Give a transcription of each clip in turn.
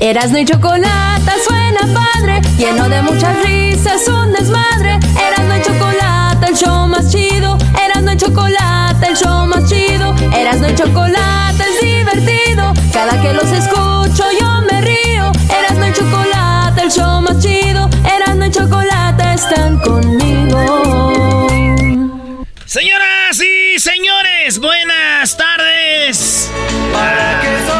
Erasno y chocolate suena padre, lleno de muchas risas, un desmadre. Erasno y chocolate, el show más chido. Erasno y chocolate, el show más chido. Erasno y chocolate es divertido. Cada que los escucho yo me río. Erasno y chocolate, el show más chido. Erasno y chocolate están conmigo. Señoras y señores, buenas tardes. Para que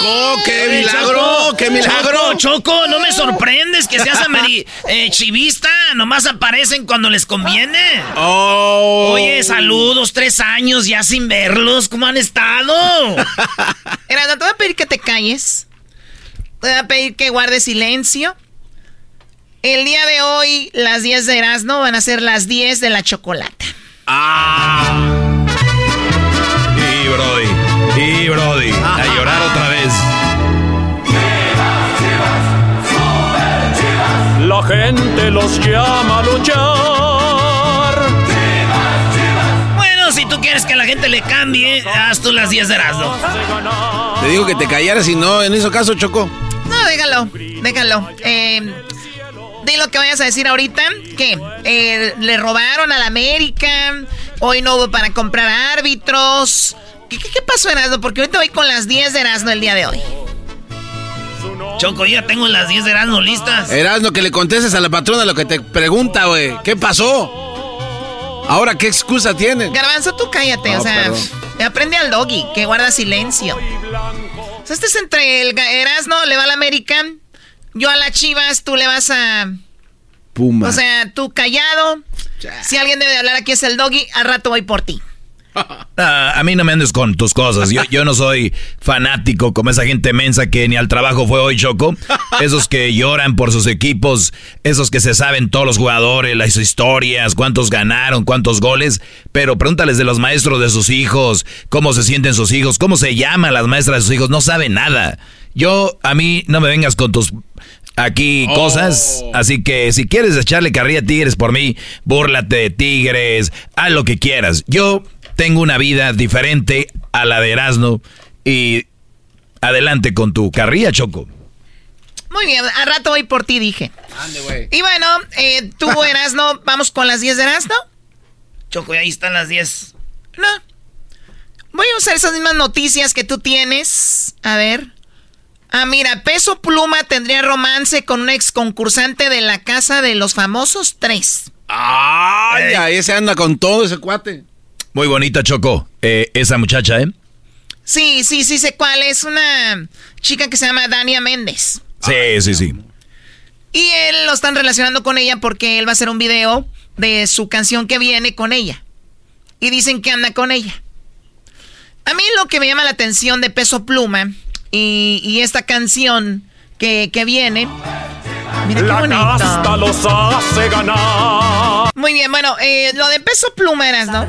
Choco, qué Oye, milagro, Choco, qué milagro. Choco, Choco, no me sorprendes que seas ameri eh, chivista. Nomás aparecen cuando les conviene. Oh. Oye, saludos, tres años ya sin verlos. ¿Cómo han estado? Erasno, te voy a pedir que te calles. Te voy a pedir que guardes silencio. El día de hoy, las 10 de Erasno van a ser las 10 de la chocolata. Ah. Y Brody, y Brody, a llorar otra vez. La gente los llama a luchar. Bueno, si tú quieres que la gente le cambie, haz tú las 10 de Erasmo. Te digo que te callaras y no, en hizo caso, Choco. No, déjalo, déjalo. Eh, di lo que vayas a decir ahorita. ¿Qué? Eh, ¿Le robaron a la América? Hoy no hubo para comprar árbitros. ¿Qué, qué, qué pasó, Erasmo? Porque ahorita voy con las 10 de Erasmo el día de hoy. Choco, ya tengo las 10 de Erasmo listas. Erasno, que le contestes a la patrona lo que te pregunta, güey. ¿Qué pasó? Ahora, ¿qué excusa tienen? Garbanzo, tú cállate, No, o sea, perdón. aprende al doggy, que guarda silencio. O sea, este es entre el Erasmo, le va al América, yo a las Chivas, tú le vas a... Puma. O sea, tú callado. Si alguien debe de hablar aquí es el doggy, al rato voy por ti. Ah, a mí no me andes con tus cosas. Yo, yo no soy fanático como esa gente mensa que ni al trabajo fue hoy, Choco. Esos que lloran por sus equipos, esos que se saben todos los jugadores, las historias, cuántos ganaron, cuántos goles. Pero pregúntales de los maestros de sus hijos, cómo se sienten sus hijos, cómo se llaman las maestras de sus hijos. No saben nada. Yo, a mí, no me vengas con tus aquí cosas. Así que si quieres echarle carrilla a Tigres por mí, búrlate de Tigres, haz lo que quieras. Yo tengo una vida diferente a la de Erasmo y adelante con tu carrilla, Choco. Muy bien, al rato voy por ti, dije. Ande, güey. Y bueno, eh, tú, Erasno, vamos con las 10 de Erasno. Choco, y ahí están las 10. No. Voy a usar esas mismas noticias que tú tienes. A ver. Ah, mira, Peso Pluma tendría romance con un ex concursante de la Casa de los Famosos 3. Ay, ya, ese anda con todo ese cuate. Muy bonita, Choco, eh, esa muchacha, ¿eh? Sí, sí, sí sé cuál. Es una chica que se llama Dania Méndez. Sí, sí, sí. Y él lo están relacionando con ella porque él va a hacer un video de su canción que viene con ella. Y dicen que anda con ella. A mí lo que me llama la atención de Peso Pluma Y, esta canción que, viene. Mira qué los hace ganar. Muy bien, bueno, eh, lo de peso plumeras, ¿no?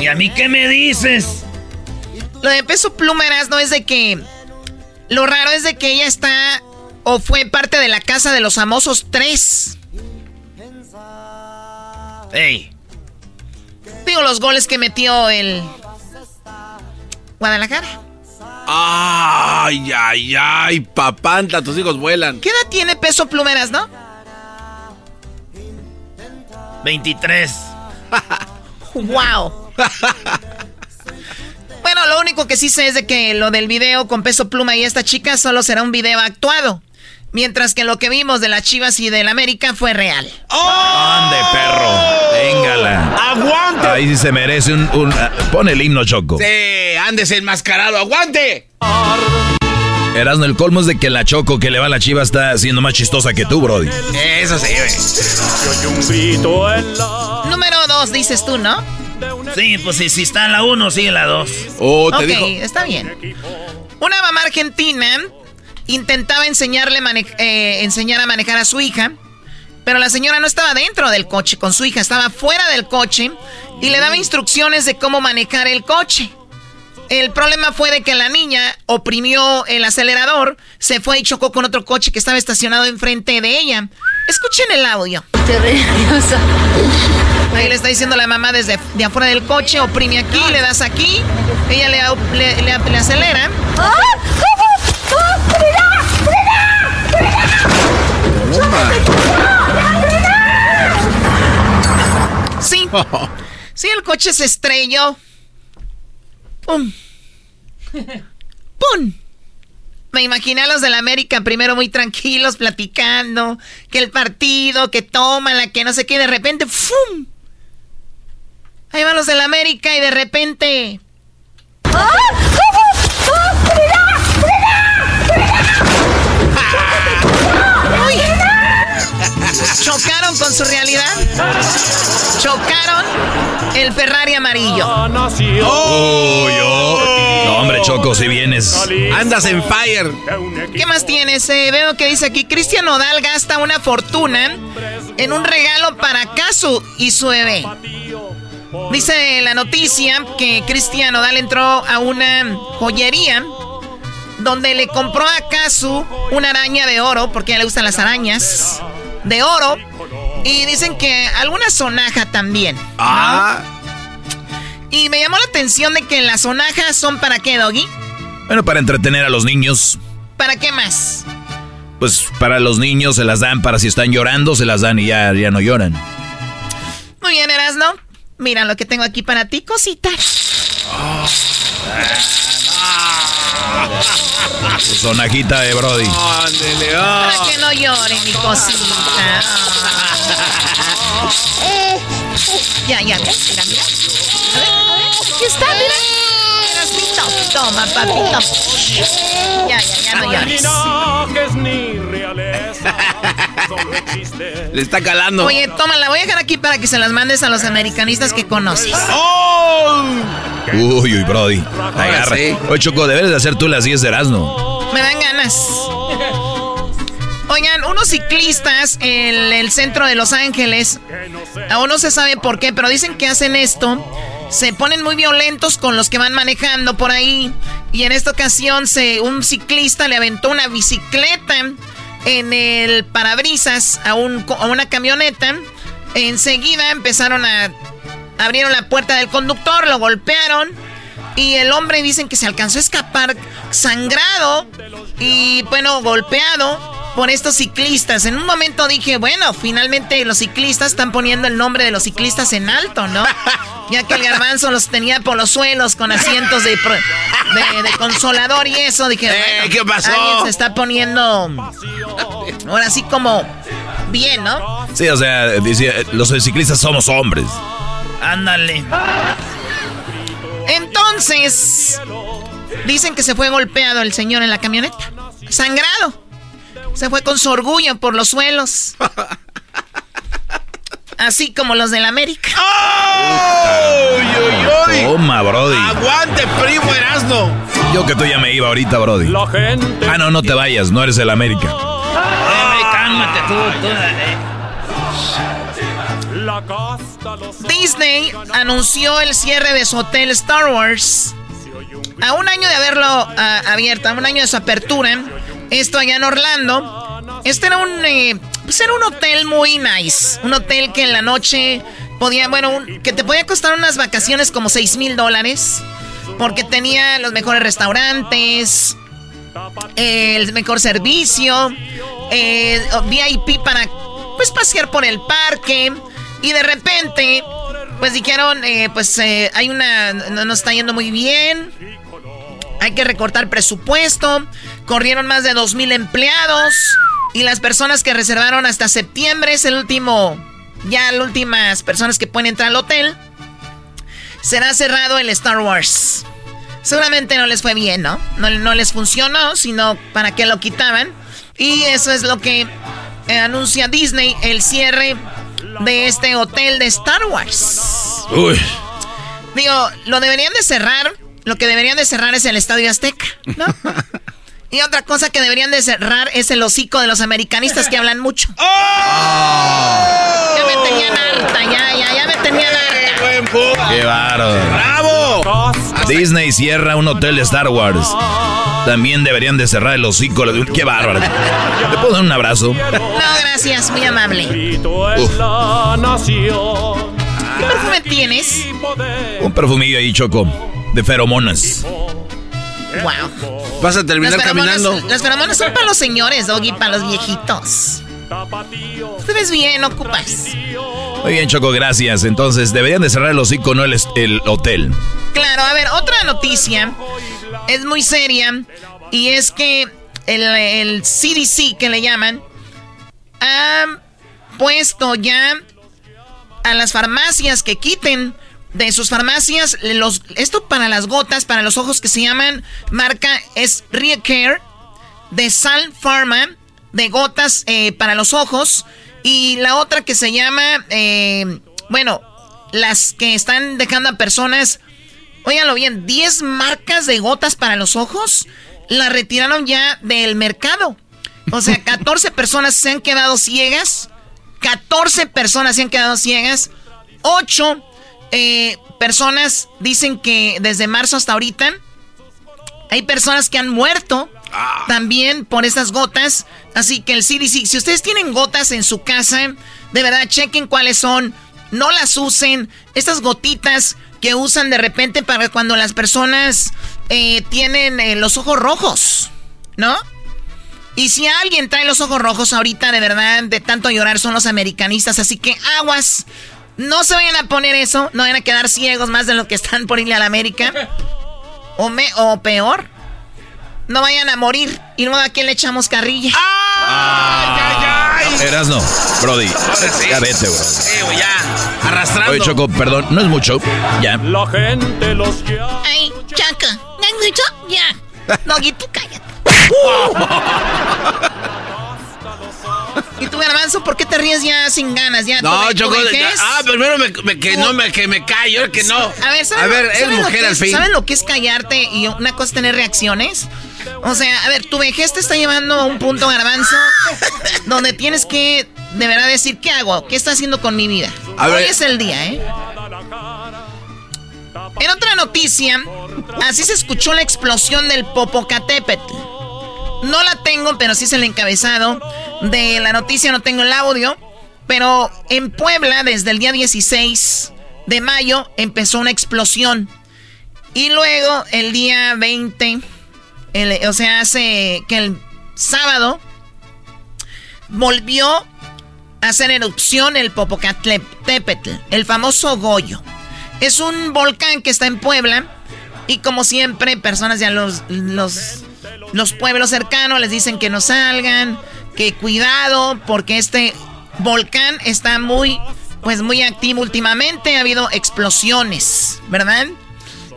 ¿Y a mí qué me dices? Lo de peso plumeras no es de que. Lo raro es de que ella está o fue parte de la casa de los famosos tres. ¡Ey! Digo los goles que metió el Guadalajara. Ay, ay, ay, papanta, tus hijos vuelan. ¿Qué edad tiene peso plumeras, no? 23. wow. bueno, lo único que sí sé es de que lo del video con peso pluma y esta chica solo será un video actuado. Mientras que lo que vimos de las Chivas y del América fue real. ¡Oh! ¡Ande, perro! Téngala. ¡Aguante! Ahí sí se merece un, un... Pon el himno, Choco. Sí, andes enmascarado. ¡Aguante! Erasno, el colmo es de que la Choco que le va a la chiva está siendo más chistosa que tú, Brody. Eso sí, güey. Número dos, dices tú, ¿no? Sí, pues si, si está en la uno, sigue la dos. Oh, te ok, está bien. Una mamá argentina intentaba enseñarle eh, enseñar a manejar a su hija, pero la señora no estaba dentro del coche con su hija, estaba fuera del coche y le daba instrucciones de cómo manejar el coche. El problema fue de que la niña oprimió el acelerador, se fue y chocó con otro coche que estaba estacionado enfrente de ella. Escuchen el audio. Ahí le está diciendo la mamá desde de afuera del coche, oprime aquí, le das aquí, ella le, le, acelera. Sí. Sí, el coche se estrelló. ¡Pum! ¡Pum! Me imaginé a los de la América primero muy tranquilos, platicando, que el partido, que toma la que no sé qué, de repente, ¡fum! Ahí van los de la América y de repente... ¡Ah! Chocaron con su realidad. Chocaron el Ferrari amarillo. Oh, No, hombre, Choco, si vienes. Andas en fire. ¿Qué más tienes? Eh, veo que dice aquí, Cristian Nodal gasta una fortuna en un regalo para Casu y su bebé. Dice la noticia que Cristian Nodal entró a una joyería donde le compró a Casu una araña de oro, porque a ella le gustan las arañas de oro. Y dicen que alguna sonaja también. Ah. Y me llamó la atención de que las sonajas son para qué, Doggy. Bueno, para entretener a los niños. ¿Para qué más? Pues para los niños se las dan, para si están llorando, se las dan y ya, ya no lloran. Muy bien, Erasno. Mira lo que tengo aquí para ti, cosita. Oh. Sonajita de Brody. Para que no llore, mi cosita. ya, ya, mira, mira. A ver, a ver, aquí está, mira. Toma, papito. Ya, ya, ya no llores. Le está calando. Oye, toma, la voy a dejar aquí para que se las mandes a los americanistas que conoces. ¡Oh! Uy, uy, Brody. Agarra. Oye, Choco, debes de hacer tú las 10 de Erasmo. Me dan ganas. Oigan, unos ciclistas en el centro de Los Ángeles, aún no se sabe por qué, pero dicen que hacen esto. Se ponen muy violentos con los que van manejando por ahí. Y en esta ocasión se, un ciclista le aventó una bicicleta en el parabrisas a, un, a una camioneta. Enseguida empezaron a... Abrieron la puerta del conductor, lo golpearon. Y el hombre dicen que se alcanzó a escapar sangrado y bueno, golpeado por estos ciclistas. En un momento dije, bueno, finalmente los ciclistas están poniendo el nombre de los ciclistas en alto, ¿no? Ya que el garbanzo los tenía por los suelos con asientos de, de, consolador y eso, dije, eh, ¿qué pasó? Alguien se está poniendo ahora sí como bien, ¿no? Sí, o sea, los ciclistas somos hombres. Ándale. Entonces, dicen que se fue golpeado el señor en la camioneta. Sangrado. Se fue con su orgullo por los suelos. Así como los del América. Toma, Brody. Aguante, primo Erasno. Yo que tú ya me iba ahorita, Brody. Ah, no, no te vayas, no eres el América. cálmate tú, Disney anunció el cierre de su hotel Star Wars. A un año de haberlo ah, abierto, a un año de su apertura, esto allá en Orlando. Este era un, eh, pues era un hotel muy nice. Un hotel que en la noche podía, bueno, que te podía costar unas vacaciones como 6 mil dólares. Porque tenía los mejores restaurantes, el mejor servicio, eh, VIP para pues pasear por el parque. Y de repente, pues dijeron, eh, pues eh, hay una, no nos está yendo muy bien. Hay que recortar presupuesto. Corrieron más de dos mil empleados. Y las personas que reservaron hasta septiembre es el último, ya las últimas personas que pueden entrar al hotel. Será cerrado el Star Wars. Seguramente no les fue bien, ¿no? No, no les funcionó, sino para qué lo quitaban. Y eso es lo que eh, anuncia Disney, el cierre de este hotel de Star Wars. Uy. Digo, lo deberían de cerrar. Lo que deberían de cerrar es el Estadio Azteca, ¿no? y otra cosa que deberían de cerrar es el hocico de los americanistas que hablan mucho. ¡Oh! Ya me tenían harta, ya, ya, ya me tenían harta. ¡Qué bárbaro! ¡Bravo! Disney cierra un hotel de Star Wars. También deberían de cerrar el hocico. ¡Qué bárbaro! ¿Le puedo dar un abrazo? No, gracias, muy amable. ¿Qué perfume tienes? Un perfumillo ahí, Choco, de feromonas. Wow. Vas a terminar caminando. Las feromonas son para los señores, Doggy, para los viejitos. Te ves bien, ocupas. Muy bien, Choco, gracias. Entonces, deberían de cerrar el hocico, no el, el hotel. Claro, a ver, otra noticia es muy seria y es que el, el CDC, que le llaman, ha puesto ya a las farmacias que quiten de sus farmacias los esto para las gotas para los ojos que se llaman marca es Reacare de Sal Pharma de gotas eh, para los ojos y la otra que se llama eh, bueno las que están dejando a personas óiganlo bien 10 marcas de gotas para los ojos la retiraron ya del mercado o sea 14 personas se han quedado ciegas 14 personas se han quedado ciegas. 8 eh, personas dicen que desde marzo hasta ahorita hay personas que han muerto también por esas gotas. Así que el CDC, si ustedes tienen gotas en su casa, de verdad chequen cuáles son. No las usen. Estas gotitas que usan de repente para cuando las personas eh, tienen eh, los ojos rojos, ¿no? Y si alguien trae los ojos rojos ahorita, de verdad, de tanto llorar, son los americanistas. Así que aguas. No se vayan a poner eso. No vayan a quedar ciegos más de lo que están por irle a la América. O, me, o peor. No vayan a morir. Y luego a quién le echamos carrilla. ¡Ah! ¡Ay, ay! Eras no, Brody. Ya vete, bro. Sí, ya. Arrastrando. Oye, Choco, perdón, no es mucho. Ya. La gente los llama. Ay, Chaca. ¿No es mucho? Ya. Doguito, cállate. ¿Y tú, Garbanzo, por qué te ríes ya sin ganas? Ya, no, ¿tu, Choco. ah, primero me, me- que no me, que me callo, que no. A ver, ¿saben, A ver, lo- es ¿saben lo mujer al es- fin. ¿Saben lo que es callarte y una cosa es tener reacciones? O sea, a ver, tu vejez te está llevando a un punto, Garbanzo, donde tienes que de verdad decir, ¿qué hago? ¿Qué está haciendo con mi vida? A Hoy ver. es el día, ¿eh? En otra noticia, así se escuchó la explosión del Popocatépetl. No la tengo, pero sí es el encabezado de la noticia, no tengo el audio. Pero en Puebla, desde el día 16 de mayo, empezó una explosión. Y luego, el día 20, el- o sea, hace que el sábado, volvió a hacer erupción el Popocatépetl, el famoso Goyo. Es un volcán que está en Puebla. Y como siempre, personas de los, los, los pueblos cercanos les dicen que no salgan, que cuidado, porque este volcán está muy, pues muy activo últimamente. Ha habido explosiones, ¿verdad?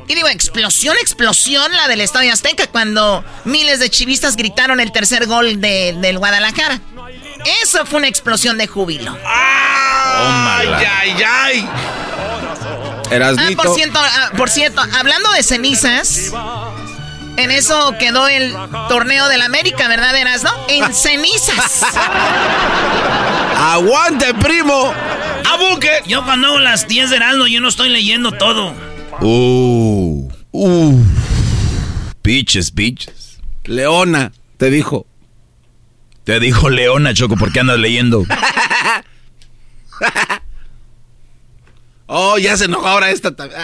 Y digo, explosión, explosión, la del Estadio Azteca, cuando miles de chivistas gritaron el tercer gol de- del Guadalajara. Eso fue una explosión de júbilo. Ay, ay, ay. Ah, por cierto, ah, por cierto, hablando de cenizas, en eso quedó el torneo del América, ¿verdad, Erasno? En cenizas. ¡Aguante, primo! ¡Abuque! Yo cuando hago las 10 de Erasmo, yo no estoy leyendo todo. Uh, uh. Piches, piches. Leona, te dijo. Te dijo Leona, Choco, ¿por qué andas leyendo? oh, ya se enojó ahora esta también.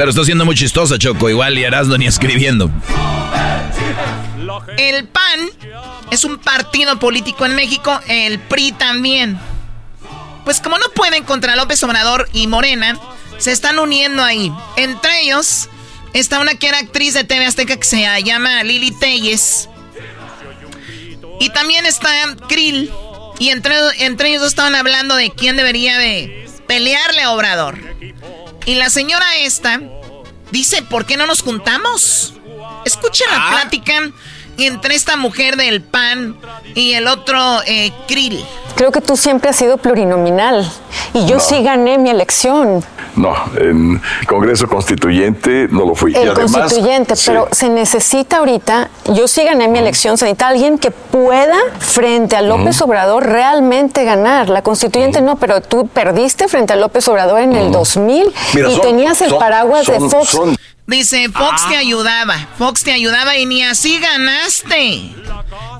Pero está siendo muy chistosa, Choco. Igual y Erasmo ni escribiendo. El PAN es un partido político en México, el PRI también. Pues como no pueden contra López Obrador y Morena, se están uniendo ahí. Entre ellos está una que era actriz de TV Azteca que se llama Lili Telles. Y también está Krill. Y entre, entre ellos estaban hablando de quién debería de pelearle a Obrador. Y la señora esta dice, ¿por qué no nos juntamos? Escuchen la ah. plática entre esta mujer del PAN y el otro eh, Krill. Creo que tú siempre has sido plurinominal y yo sí gané mi elección. No, en Congreso Constituyente no lo fui. El Constituyente, pero se necesita ahorita, yo sí gané mi elección, se necesita alguien que pueda frente a López Obrador realmente ganar. La Constituyente no, pero tú perdiste frente a López Obrador en el 2000 y tenías el paraguas de Fox. Dice, Fox te ah. ayudaba, Fox te ayudaba y ni así ganaste.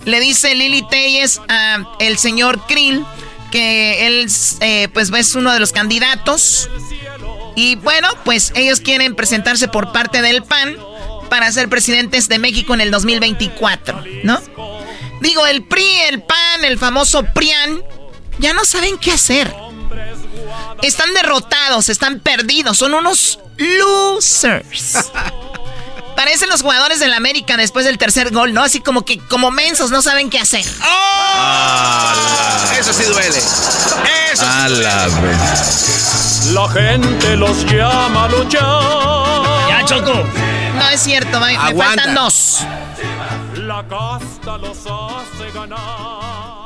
Le dice Lili Telles a el señor Krill que él eh, pues es uno de los candidatos. Y bueno, pues ellos quieren presentarse por parte del PAN para ser presidentes de México en el 2024, ¿no? Digo, el PRI, el PAN, el famoso PRIAN, ya no saben qué hacer. Están derrotados, están perdidos, son unos losers. Parecen los jugadores del América después del tercer gol, ¿no? Así como que como mensos no saben qué hacer. ¡Oh! Eso sí duele. Eso a la La gente los llama a luchar. Ya, Choco. No es cierto, me, me faltan dos. La casta los hace ganar.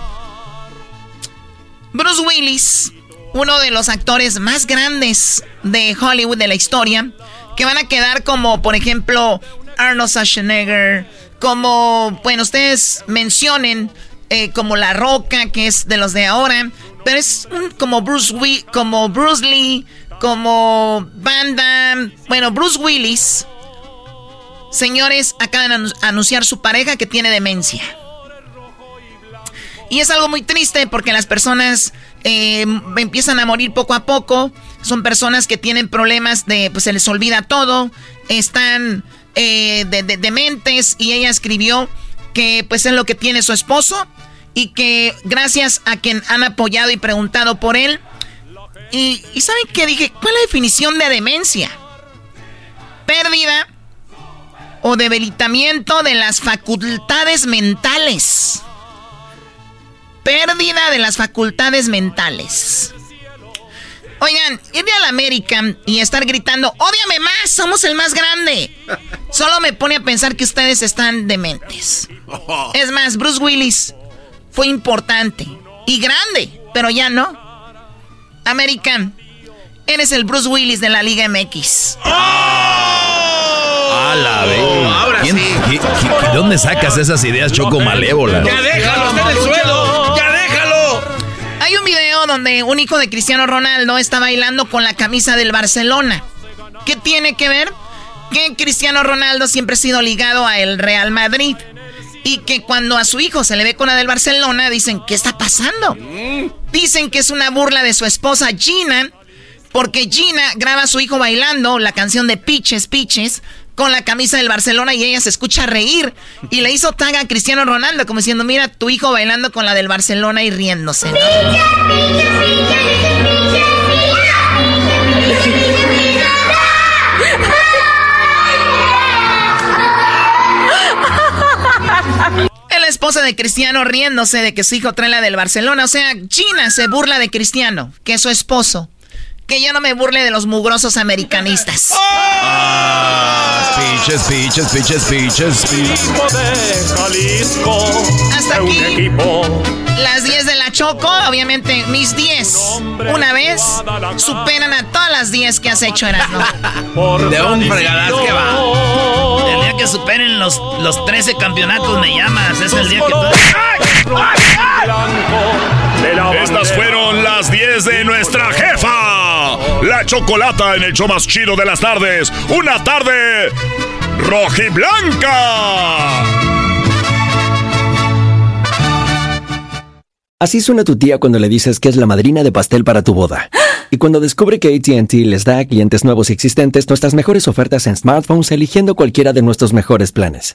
Bruce Willis uno de los actores más grandes de Hollywood de la historia, que van a quedar como, por ejemplo, Arnold Schwarzenegger, como, bueno, ustedes mencionen, eh, como La Roca, que es de los de ahora, pero es como Bruce, como Bruce Lee, como Van bueno, Bruce Willis. Señores, acaban de anunciar su pareja que tiene demencia. Y es algo muy triste porque las personas eh, empiezan a morir poco a poco. Son personas que tienen problemas de, pues se les olvida todo. Están eh, de, dementes y ella escribió que pues es lo que tiene su esposo y que gracias a quien han apoyado y preguntado por él. Y, y ¿saben qué dije? ¿Cuál es la definición de demencia? Pérdida o debilitamiento de las facultades mentales pérdida de las facultades mentales. Oigan, ir a la América y estar gritando, ¡Ódiame más! ¡Somos el más grande! Solo me pone a pensar que ustedes están dementes. Es más, Bruce Willis fue importante y grande, pero ya no. American, eres el Bruce Willis de la Liga MX. ¡Oh! A la vez. Ahora sí. ¿De dónde sacas esas ideas choco malévolas? ¡Ya déjalo, está en el suelo! Donde un hijo de Cristiano Ronaldo está bailando con la camisa del Barcelona. ¿Qué tiene que ver? Que Cristiano Ronaldo siempre ha sido ligado a el Real Madrid. Y que cuando a su hijo se le ve con la del Barcelona, dicen, ¿qué está pasando? Dicen que es una burla de su esposa Gina, porque Gina graba a su hijo bailando la canción de Piches, Piches, con la camisa del Barcelona y ella se escucha reír. Y le hizo tag a Cristiano Ronaldo, como diciendo, mira tu hijo bailando con la del Barcelona y riéndose. Es la esposa de Cristiano riéndose de que su hijo trae la del Barcelona. O sea, Gina se burla de Cristiano, que es su esposo. Que yo no me burle de los mugrosos americanistas. Ah, Piches, piches, piches, piches, de Jalisco. Hasta aquí. Las 10 de la Choco, obviamente mis 10. Una vez superan a todas las 10 que has hecho, Erasmo. De un fregadaz que va. El día que superen los, los 13 campeonatos me llamas. Es el día que tú... Estas fueron las 10 de nuestra jefa. La chocolata en el show más chido de las tardes. Una tarde rojiblanca. Así suena tu tía cuando le dices que es la madrina de pastel para tu boda. Y cuando descubre que ATT les da a clientes nuevos y existentes nuestras mejores ofertas en smartphones eligiendo cualquiera de nuestros mejores planes.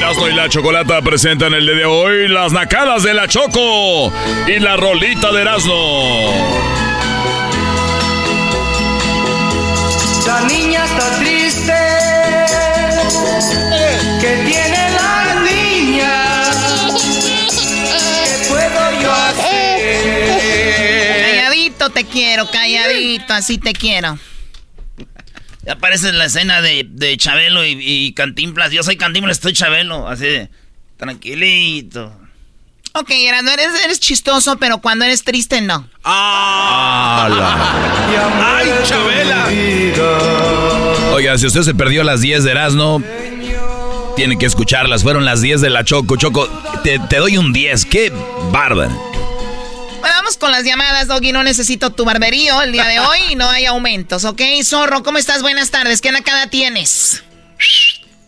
Erasmo y la Chocolata presentan el día de hoy las nacadas de la Choco y la rolita de Erasmo. La niña está triste. ¿Qué tiene la niña? ¿Qué puedo yo hacer? Calladito te quiero, calladito, así te quiero. Ya aparece en la escena de, de Chabelo y, y Cantinflas. Yo soy Cantinflas, estoy Chabelo. Así de, tranquilito. Ok, Erasmo, eres, eres chistoso, pero cuando eres triste, no. ¡Ay, Chabela! Oiga, si usted se perdió las 10 de Erasmo, tiene que escucharlas. Fueron las 10 de la Choco. Choco, te, te doy un 10. ¡Qué bárbaro! Vamos con las llamadas, Doggy. No necesito tu barberío el día de hoy y no hay aumentos, ¿ok? Zorro, ¿cómo estás? Buenas tardes. ¿Qué nacada tienes?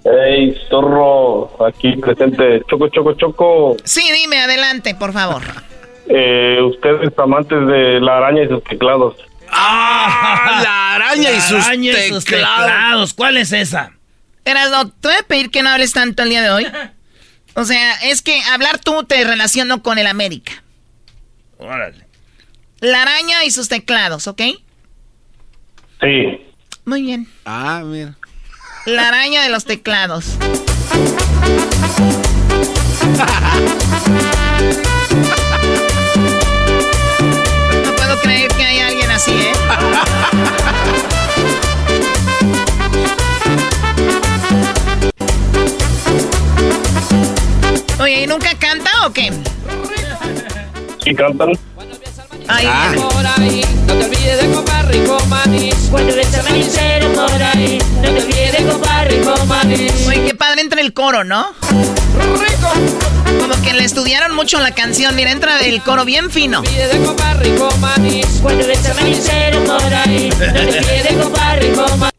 Hey, zorro, aquí presente. Choco, choco, choco. Sí, dime, adelante, por favor. Eh, ustedes amantes de la araña y sus teclados. ¡Ah! La araña y sus araña y sus teclados. teclados. ¿Cuál es esa? Erasmo, te voy a pedir que no hables tanto el día de hoy. O sea, es que hablar tú te relaciono con el América. Órale. La araña y sus teclados, ¿ok? Sí. Muy bien. Ah, mira. La araña de los teclados. No puedo creer que haya alguien así, ¿eh? Oye, ¿y nunca canta o qué? ¿Sí cantan? Ay, Por ahí, no te olvides de comprar rico manis. Cuando ves a manicero por ahí, no te olvides de comprar rico manis. Oye, qué padre entra el coro, ¿no? Como que le estudiaron mucho la canción. Mira, entra el coro bien fino. olvides de comprar rico manis. Cuando ves a manicero por ahí, no te olvides de comprar rico manis.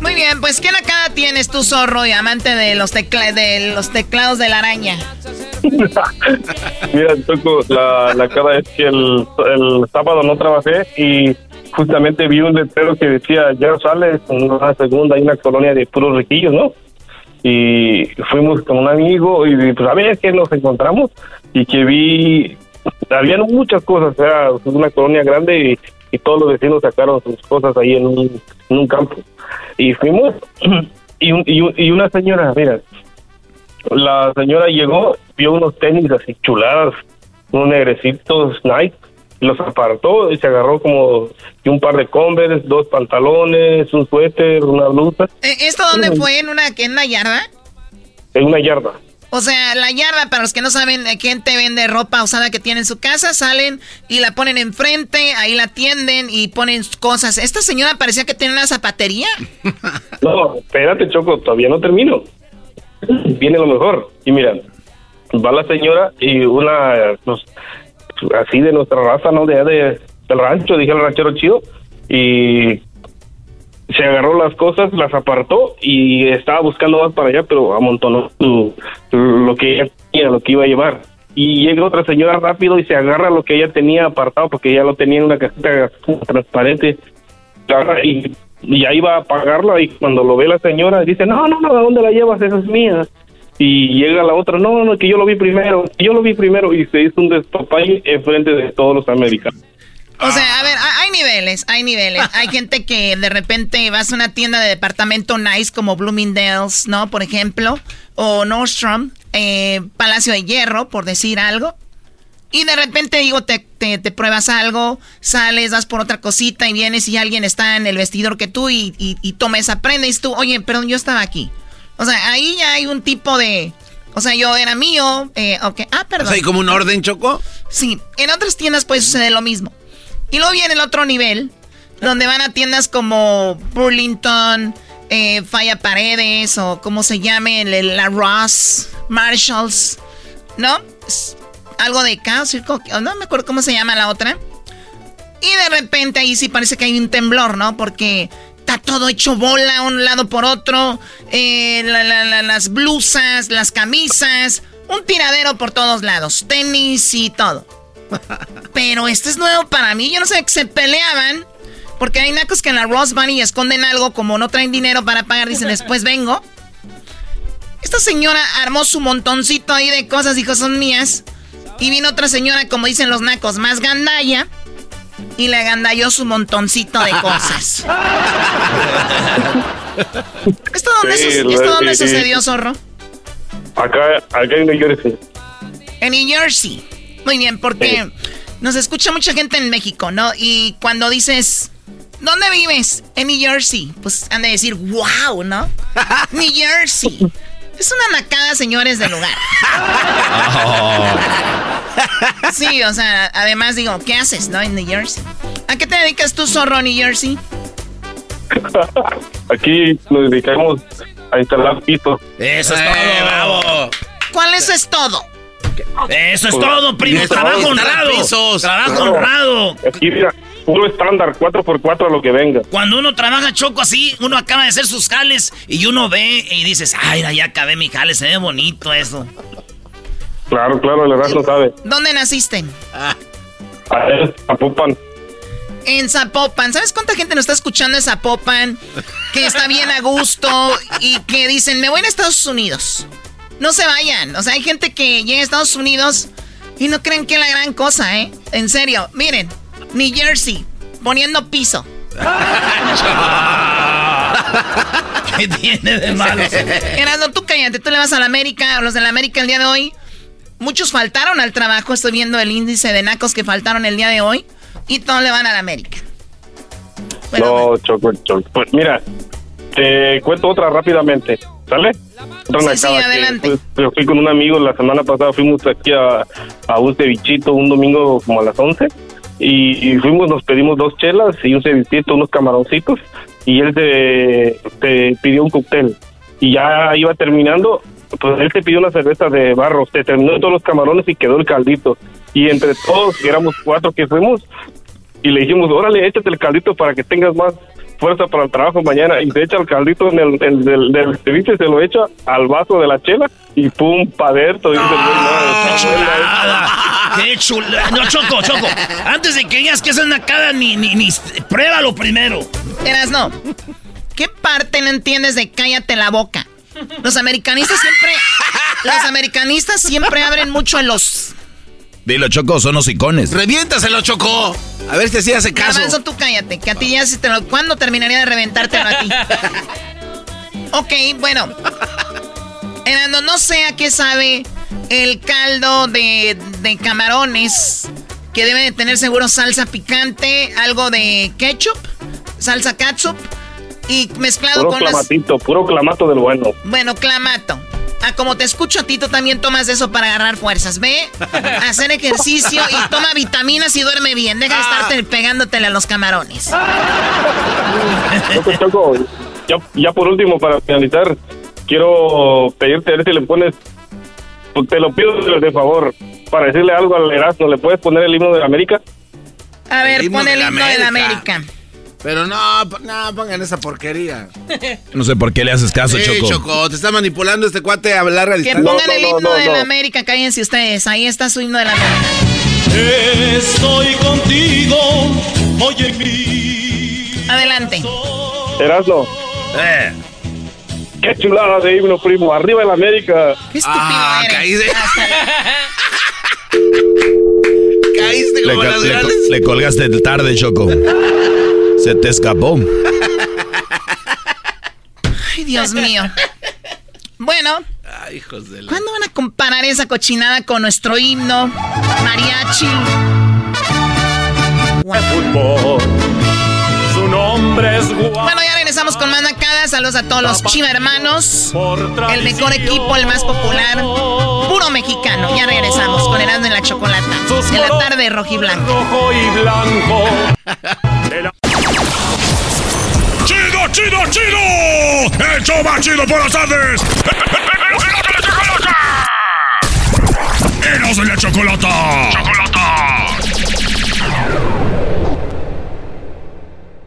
Muy bien, pues ¿qué nacada tienes tú, zorro y amante de los, tecla de los teclados de la araña? Mira, Choco, la, la cara es que el, el sábado no trabajé y justamente vi un letrero que decía, ya sales en una segunda, hay una colonia de puros riquillos, ¿no? Y fuimos con un amigo y pues a ver qué nos encontramos y que vi, habían muchas cosas, o sea, una colonia grande y, y todos los vecinos sacaron sus cosas ahí en un, en un campo. Y fuimos y, un- y, un- y una señora, mira, la señora llegó, vio unos tenis así chuladas, unos negrecitos Nike, los apartó y se agarró como un par de Converse, dos pantalones, un suéter, una blusa. Eh, ¿Esto dónde fue? ¿En una, en una yarda? En una yarda. O sea, la yarda, para los que no saben, quién te vende ropa usada que tiene en su casa, salen y la ponen enfrente, ahí la atienden y ponen cosas. ¿Esta señora parecía que tiene una zapatería? No, espérate, Choco, todavía no termino. Viene lo mejor. Y mira, va la señora y una, pues, así de nuestra raza, ¿no? De, de del rancho, dije el ranchero chido, y se agarró las cosas, las apartó y estaba buscando más para allá, pero amontonó lo que ella tenía, lo que iba a llevar. Y llega otra señora rápido y se agarra lo que ella tenía apartado, porque ella lo tenía en una cajita transparente. Y, y ahí va a pagarla y cuando lo ve la señora dice, no, no, no, ¿a dónde la llevas? Esa es mía. Y llega la otra, no, no, que yo lo vi primero, yo lo vi primero y se hizo un en enfrente de todos los americanos. O sea, a ver, hay niveles, hay niveles. Hay gente que de repente vas a una tienda de departamento nice como Bloomingdale's, ¿no? Por ejemplo, o Nordstrom, eh, Palacio de Hierro, por decir algo. Y de repente, digo, te, te, pruebas algo, sales, vas por otra cosita y vienes y alguien está en el vestidor que tú y, y, toma esa prenda y tú, oye, perdón, yo estaba aquí. O sea, ahí ya hay un tipo de... O sea, yo era mío, eh, ok, ah, perdón. ¿Hay como un orden, Choco? Sí, en otras tiendas puede suceder lo mismo. Y luego viene el otro nivel, donde van a tiendas como Burlington, eh, Falla Paredes o como se llame, la Ross, Marshalls, ¿no? Algo de caos, no me acuerdo cómo se llama la otra. Y de repente ahí sí parece que hay un temblor, ¿no? Porque está todo hecho bola un lado por otro, eh, las blusas, las camisas, un tiradero por todos lados, tenis y todo. Pero este es nuevo para mí. Yo no sé que se peleaban. Porque hay nacos que en la Ross Bunny esconden algo, como no traen dinero para pagar, dicen después vengo. Esta señora armó su montoncito ahí de cosas, dijo, son mías. Y vino otra señora, como dicen los nacos, más gandalla. Y le gandalló su montoncito de cosas. ¿Esto dónde, sucedió, zorro? Acá, acá en New Jersey. En New Jersey. Muy bien, porque nos escucha mucha gente en México, ¿no? Y cuando dices, ¿dónde vives? En New Jersey. Pues han de decir, wow, ¿no? New Jersey. Es una nacada, señores, del lugar. Sí, o sea, además digo, ¿qué haces, no? En New Jersey. ¿A qué te dedicas tú, zorro, New Jersey? Aquí nos dedicamos a instalar pisos. Eso es todo, eh, bravo. ¿Cuál eso es todo? Eso es todo, primo. Trabajo honrado. Trabajo honrado. Aquí, mira, puro estándar, 4x4 a lo que venga. Cuando uno trabaja choco así, uno acaba de hacer sus jales y uno ve y dices, ay, ya acabé mi jale, se ve bonito eso. Claro, claro, el verdad no sabe. ¿Dónde naciste? Ah. A Zapopan. En Zapopan. ¿Sabes cuánta gente nos está escuchando en Zapopan? Que está bien a gusto y que dicen, me voy a Estados Unidos. No se vayan. O sea, hay gente que llega a Estados Unidos y no creen que es la gran cosa, ¿eh? En serio. Miren, New Jersey, poniendo piso. ¿Qué tiene de malo? Erasmo, tú cállate. Tú le vas a la América, a los de la América el día de hoy. Muchos faltaron al trabajo. Estoy viendo el índice de nacos que faltaron el día de hoy. Y todos le van a la América. no, choco, choco. Pues mira, te cuento otra rápidamente. ¿Sale? Sí, sí, adelante. Fui, fui, con un amigo la semana pasada, fuimos aquí a, a un cevichito un domingo como a las 11 y, fuimos, nos pedimos dos chelas y un cevichito, unos camaroncitos y él te, pidió un cóctel y ya iba terminando, pues él te pidió una cerveza de barro, te terminó todos los camarones y quedó el caldito y entre todos, éramos cuatro que fuimos y le dijimos, órale, échate el caldito para que tengas más fuerza para el trabajo mañana y se echa el caldito en el, del, del ceviche, se lo echa al vaso de la chela y pum, pa' dentro. ¡Qué chulada! ¡Qué chulada! No, Choco, Choco, antes de que digas que es una cara, ni, ni, ni, pruébalo primero. Eras, no. ¿Qué parte no entiendes de cállate la boca? Los americanistas siempre... Los americanistas siempre abren mucho en los Dilo, Choco, son los icones. ¡Reviéntaselo, Choco! A ver si así hace caso. eso tú cállate, que a ti ya si te lo... ¿Cuándo terminaría de reventártelo a ti? ok, bueno. Erasmo, no sé a qué sabe el caldo de, de camarones, que debe de tener seguro salsa picante, algo de ketchup, salsa ketchup, y mezclado Puro con clamatito, puro clamato del bueno. Bueno, clamato. Ah, como te escucho a ti, tú también tomas eso para agarrar fuerzas. Ve, hacer ejercicio y toma vitaminas y duerme bien. Deja de estarte pegándotele a los camarones. Choco, Choco, ya, ya por último, para finalizar, quiero pedirte a ver si le pones, pues, te lo pido de favor, para decirle algo al Erasmo, ¿le puedes poner el himno de América? A ver, himno pon de el la himno de la América. América. Pero no, no, pongan esa porquería. No sé por qué le haces caso, Sí, Choco. Choco, te está manipulando este cuate a larga Que distancia. pongan el himno de la América, cállense ustedes. Ahí está su himno de la América. Estoy contigo, oye mi. Adelante. Erasmo. Eh. Qué chulada de himno, primo. Arriba el América. Qué estúpido Ah, eres. caíste. Caíste Le, como ca- las le- grandes. le colgaste tarde, Choco. Se te escapó. Ay, Dios mío. Bueno, Ay, hijos de la... ¿cuándo van a comparar esa cochinada con nuestro himno? Mariachi. Fútbol. Su nombre es. Bueno, ya regresamos con más nacadas. Saludos a todos los chiva hermanos. El mejor equipo, el más popular. Puro mexicano. Ya regresamos con Erasmo en la Chocolata. En la tarde, rojiblanco. Rojo y blanco. ¡Chido, chido! ¡El show más chido por las tardes! ¡Eros de la chocolata! ¡Chocolata!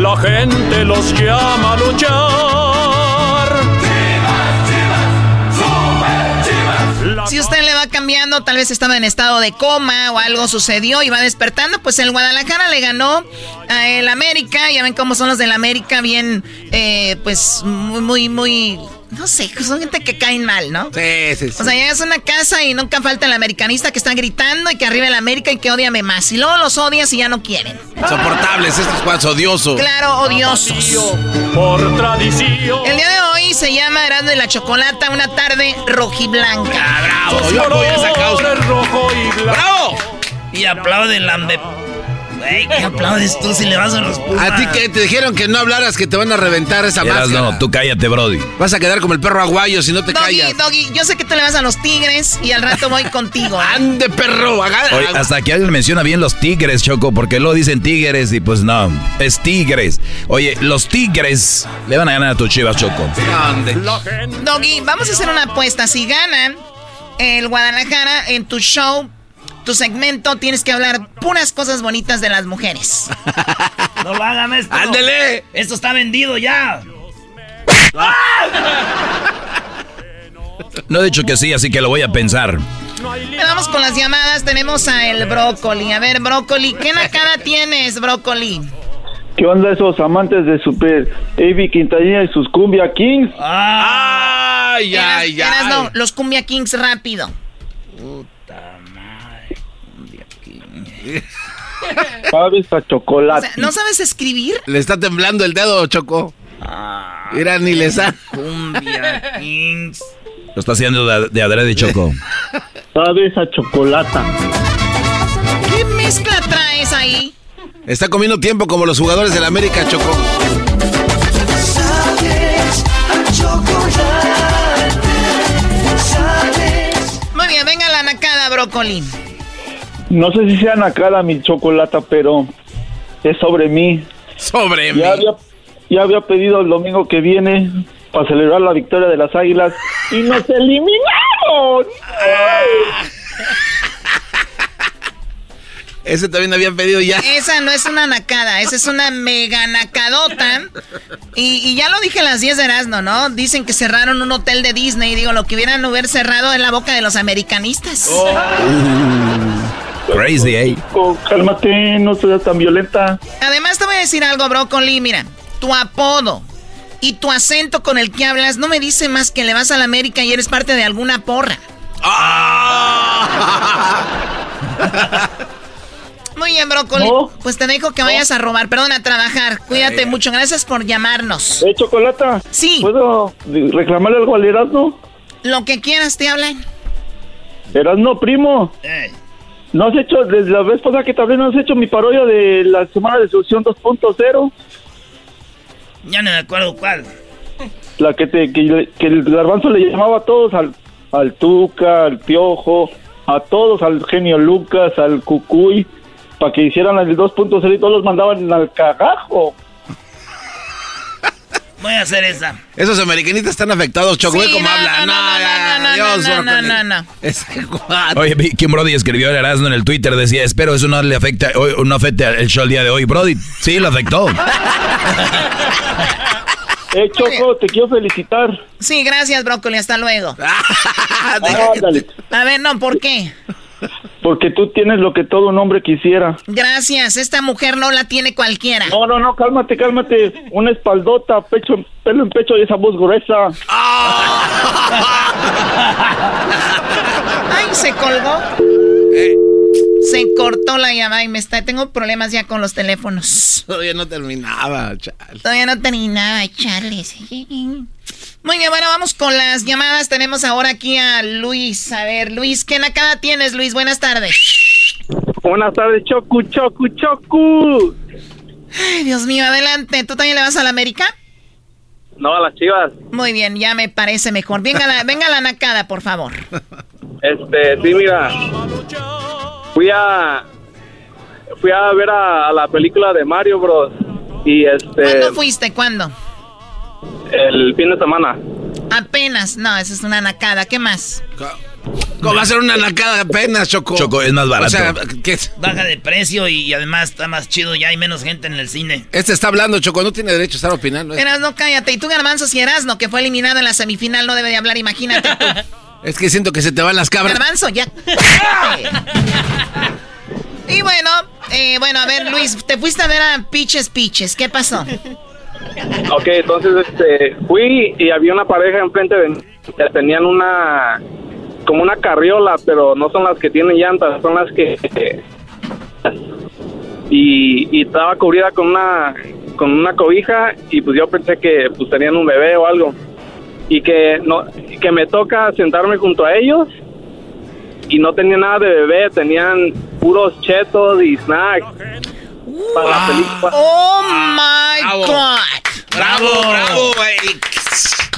La gente los llama a luchar. Si usted le va cambiando, tal vez estaba en estado de coma o algo sucedió y va despertando, pues el Guadalajara le ganó a el América. Ya ven cómo son los del América, bien, eh, pues muy, muy, no sé, son gente que caen mal, ¿no? Sí, sí, sí. O sea, llegas a una casa y nunca falta el americanista que está gritando y que arriba el América y que odiame más. Y luego los odias y ya no quieren. Insoportables estos cuates odiosos. Claro, odiosos. Por tradición. El día de hoy se llama Herando y la Chocolata, una tarde rojiblanca. Ah, bravo, yo apoyo esa causa. rojo y blanco. ¡Bravo! Y aplauden la... Güey, ¿qué aplaudes tú si le vas a los Pumas? A ti que te dijeron que no hablaras, que te van a reventar esa Eras, máscara. no, tú cállate, Brody. Vas a quedar como el perro aguayo si no te Doggy, callas. Doggy, yo sé que tú le vas a los tigres y al rato voy contigo. ¿eh? ¡Ande, perro! Oye, hasta que alguien menciona bien los tigres, Choco, porque luego dicen tigres y pues no, es tigres. Oye, los tigres le van a ganar a tus chivas, Choco. ¿Dónde? Doggy, vamos a hacer una apuesta. Si gana el Guadalajara en tu show, tu segmento, tienes que hablar puras cosas bonitas de las mujeres. No lo hagan esto. ¡Ándele! Esto está vendido ya. No he dicho que sí, así que lo voy a pensar. Vamos con las llamadas. Tenemos a el brócoli. A ver, brócoli, ¿qué nacada tienes, brócoli? ¿Qué onda esos amantes de Super Avi Quintanilla y sus Cumbia Kings? ¡Ay, ay, Eras- ay! no, los Cumbia Kings rápido. Sabes a O chocolate. sea, ¿no sabes escribir? Le está temblando el dedo, Choco. Ah, Mira, ni le sa... Cumbia Kings. Lo está haciendo de, de adrede, Choco. Sabes a chocolata. ¿Qué mezcla traes ahí? Está comiendo tiempo como los jugadores del América, Choco. Muy bien, venga la nacada, brócoli. No sé si sea nacada mi chocolata, pero es sobre mí. Sobre ya Había, ya había pedido el domingo que viene para celebrar la victoria de las Águilas y nos eliminaron. Ese también habían pedido ya. Esa no es una nacada, esa es una mega nacadota. Y, y ya lo dije a las 10 de Erasmo, ¿no? Dicen que cerraron un hotel de Disney. Digo, lo que hubieran haber cerrado en la boca de los americanistas. Crazy, eh. Oh, cálmate, no seas tan violenta. Además, te voy a decir algo, Brócoli. Mira, tu apodo y tu acento con el que hablas no me dice más que le vas a la América y eres parte de alguna porra. Muy bien, Brócoli. Pues te dejo que vayas a robar, perdón, a trabajar. Cuídate mucho, gracias por llamarnos. ¿Eh, Chocolata? Sí. ¿Puedo reclamarle algo al Erasmo? Lo que quieras, te hablan. Erasmo, primo. ¿No has hecho, desde la vez pasada que hablé, no has hecho mi parodia de la semana de solución 2.0? Ya no me acuerdo cuál. La que, te, que, que el garbanzo le llamaba a todos, al, al Tuca, al Piojo, a todos, al genio Lucas, al Cucuy, para que hicieran el 2.0 y todos los mandaban al cagajo. Voy a hacer esa. Esos americanistas están afectados, Choco. Ve Sí, cómo no, hablan. no, no, no, no, Dios, no, no. Oye, vi- Kim Brody escribió el Erasmo en el Twitter, decía, espero eso no le afecte, hoy- no afecte el show el día de hoy. Brody, sí, lo afectó. Eh, Choco, te quiero felicitar. Sí, gracias, Brócoli, hasta luego. Ándale, A ver, no, ¿por qué? Porque tú tienes lo que todo un hombre quisiera. Gracias, esta mujer no la tiene cualquiera. No, no, no, cálmate, cálmate. Una espaldota, pecho, pelo en pecho y esa voz gruesa. Ay, se colgó. Se cortó la llamada y me está. Tengo problemas ya con los teléfonos. Todavía no terminaba, chale. Todavía no terminaba, Charles. Muy bien, bueno, vamos con las llamadas. Tenemos ahora aquí a Luis. A ver, Luis, ¿qué nacada tienes, Luis? Buenas tardes. Buenas tardes, Chocu, Chocu, Chocu. Ay, Dios mío, adelante. ¿Tú también le vas a la América? No, a las chivas. Muy bien, ya me parece mejor. Venga la, venga la nacada, por favor. Este, sí, mira. Fui a. Fui a ver a, a la película de Mario Bros. Y este. ¿Cuándo fuiste? ¿Cuándo? El fin de semana. Apenas. No, esa es una nacada. ¿Qué más? ¿Cómo va a ser una nacada apenas, Choco? Choco, es más barato. O sea, ¿qué? Baja de precio y además está más chido, ya hay menos gente en el cine. Este está hablando, Choco, no tiene derecho a estar opinando. Erasno, cállate. Y tú, Garbanzo, si Erasno, que fue eliminado en la semifinal, no debe de hablar. Imagínate tú. Es que siento que se te van las cabras. Garbanzo, ya. y bueno, eh, bueno, a ver, Luis, te fuiste a ver a Piches Piches. ¿Qué pasó? Ok, entonces este, fui y había una pareja enfrente de mí. que Tenían una. Como una carriola, pero no son las que tienen llantas, son las que. y, y estaba cubrida con una con una cobija y pues yo pensé que pues tenían un bebé o algo y que no que me toca sentarme junto a ellos y no tenía nada de bebé tenían puros chetos y snacks para la película Oh my God. Bravo, bravo, güey.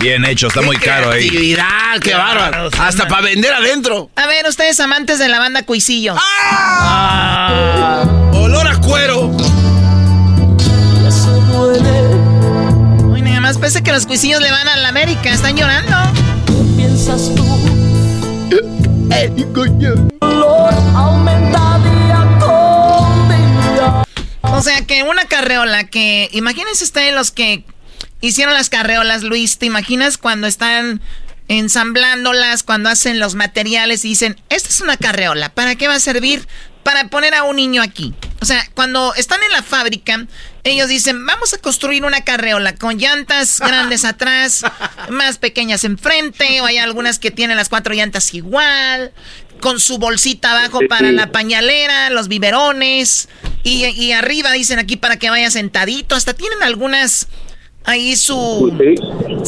Bien hecho, está muy caro ahí. Actividad, qué bárbaro. Hasta para vender adentro. A ver, ustedes amantes de la banda Cuisillo. Olor Más pese que los Cuisillos le van a la América. Están llorando. piensas tú? Con día. O sea que una carreola que. Imagínense ustedes los que hicieron las carreolas, Luis. ¿Te imaginas cuando están ensamblándolas, cuando hacen los materiales y dicen, esta es una carreola, ¿para qué va a servir? Para poner a un niño aquí. O sea, cuando están en la fábrica, ellos dicen, vamos a construir una carreola con llantas grandes atrás, más pequeñas enfrente, o hay algunas que tienen las cuatro llantas igual, con su bolsita abajo para la pañalera, los biberones, y, y arriba dicen aquí para que vaya sentadito, hasta tienen algunas ahí su...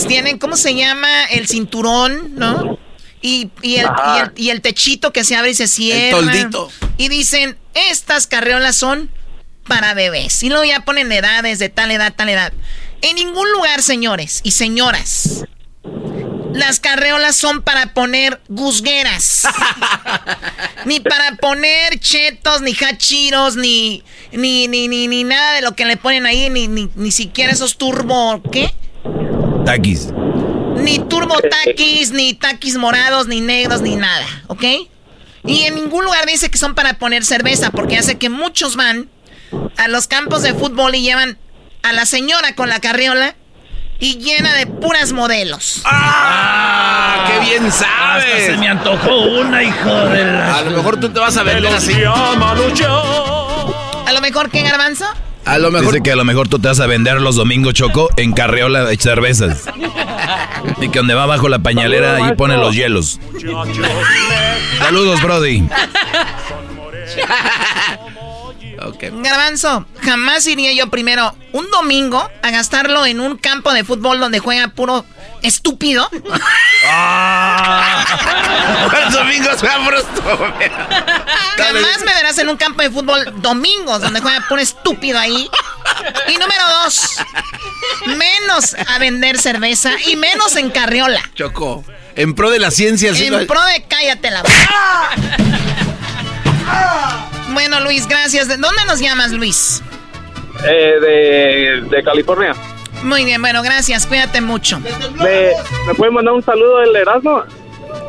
Tienen, ¿cómo se llama? El cinturón, ¿no? Y, y el, y, el, y el techito que se abre y se cierra. toldito. Y dicen, estas carreolas son para bebés. Y luego ya ponen edades de tal edad, tal edad. En ningún lugar, señores y señoras, las carreolas son para poner gusgueras. ni para poner chetos, ni hachiros, ni, ni, ni, ni, ni nada de lo que le ponen ahí, ni, ni, ni siquiera esos turbo. ¿Qué? Taquis. Ni turbo taquis, ni taquis morados, ni negros, ni nada, ¿ok? Y en ningún lugar dice que son para poner cerveza, porque hace que muchos van a los campos de fútbol y llevan a la señora con la carriola y llena de puras modelos. ¡Ah! ¡Qué bien sabes! Hasta se me antojó una, hijo de la... A lo mejor tú te vas a vender así. ¿A lo mejor qué, garbanzo? A lo mejor... Dice que a lo mejor tú te vas a vender los domingos, Choco, en carreola de cervezas. y que donde va abajo la pañalera, ahí pone los hielos. Saludos, Brody. Garbanzo, jamás iría yo primero un domingo a gastarlo en un campo de fútbol donde juega puro estúpido. Ah. El domingo juega puro estúpido. Jamás me verás en un campo de fútbol domingos donde juega puro estúpido ahí. Y número dos, menos a vender cerveza y menos en carriola. Choco, en pro de la ciencia. En pro de cállate la boca. Bueno, Luis, gracias. ¿De dónde nos llamas, Luis? Eh, de, de California. Muy bien, bueno, gracias. Cuídate mucho. ¿Me, ¿Me pueden mandar un saludo del Erasmo?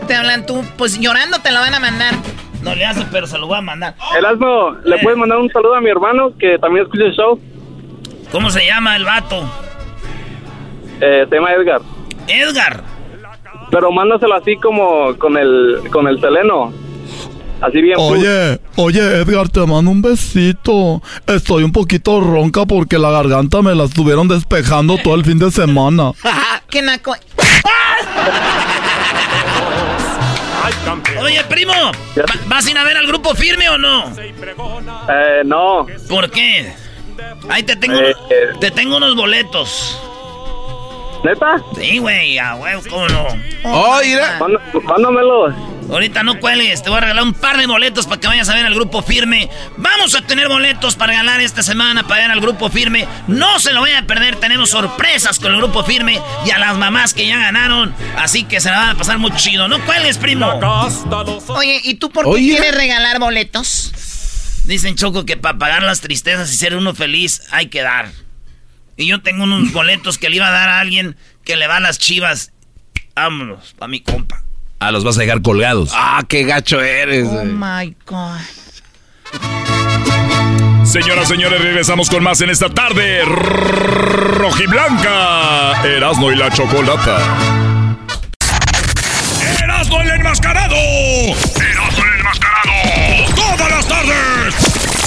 Te hablan tú, pues llorando te lo van a mandar. No le hace, pero se lo voy a mandar. Erasmo, ¿le Eh. puedes mandar un saludo a mi hermano que también escucha el show? ¿Cómo se llama el vato? Eh, se llama Edgar. Edgar. Pero mándaselo así como con el, con el seleno. Así bien. Oye, oye Edgar, te mando un besito. Estoy un poquito ronca porque la garganta me la estuvieron despejando todo el fin de semana. ¿Qué naco? Oye, primo, ¿va- ¿vas a ir a ver al grupo firme o no? Eh, no. ¿Por qué? Ahí te tengo, Eh, unos- te tengo unos boletos. ¿Neta? Sí, güey, a huevo, ¿cómo no? Oh, mira. Mándamelos. Ahorita no cuelgues, te voy a regalar un par de boletos para que vayas a ver al grupo firme. Vamos a tener boletos para regalar esta semana para ir al grupo firme. No se lo vayan a perder, tenemos sorpresas con el grupo firme y a las mamás que ya ganaron. Así que se la van a pasar muy chido. No cuelgues, primo. Oye, ¿y tú por qué Oye. quieres regalar boletos? Dicen Choco que para pagar las tristezas y ser uno feliz hay que dar. Y yo tengo unos boletos que le iba a dar a alguien que le va a las chivas. Vámonos, para mi compa. Ah, los vas a dejar colgados. Ah, qué gacho eres. Oh güey. my God. Señoras, señores, regresamos con más en esta tarde. Rojiblanca. Erasno y la chocolata. Erasno el enmascarado. Erasno el enmascarado. Todas las tardes.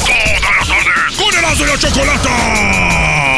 Todas las tardes. Con Erasno y la chocolata.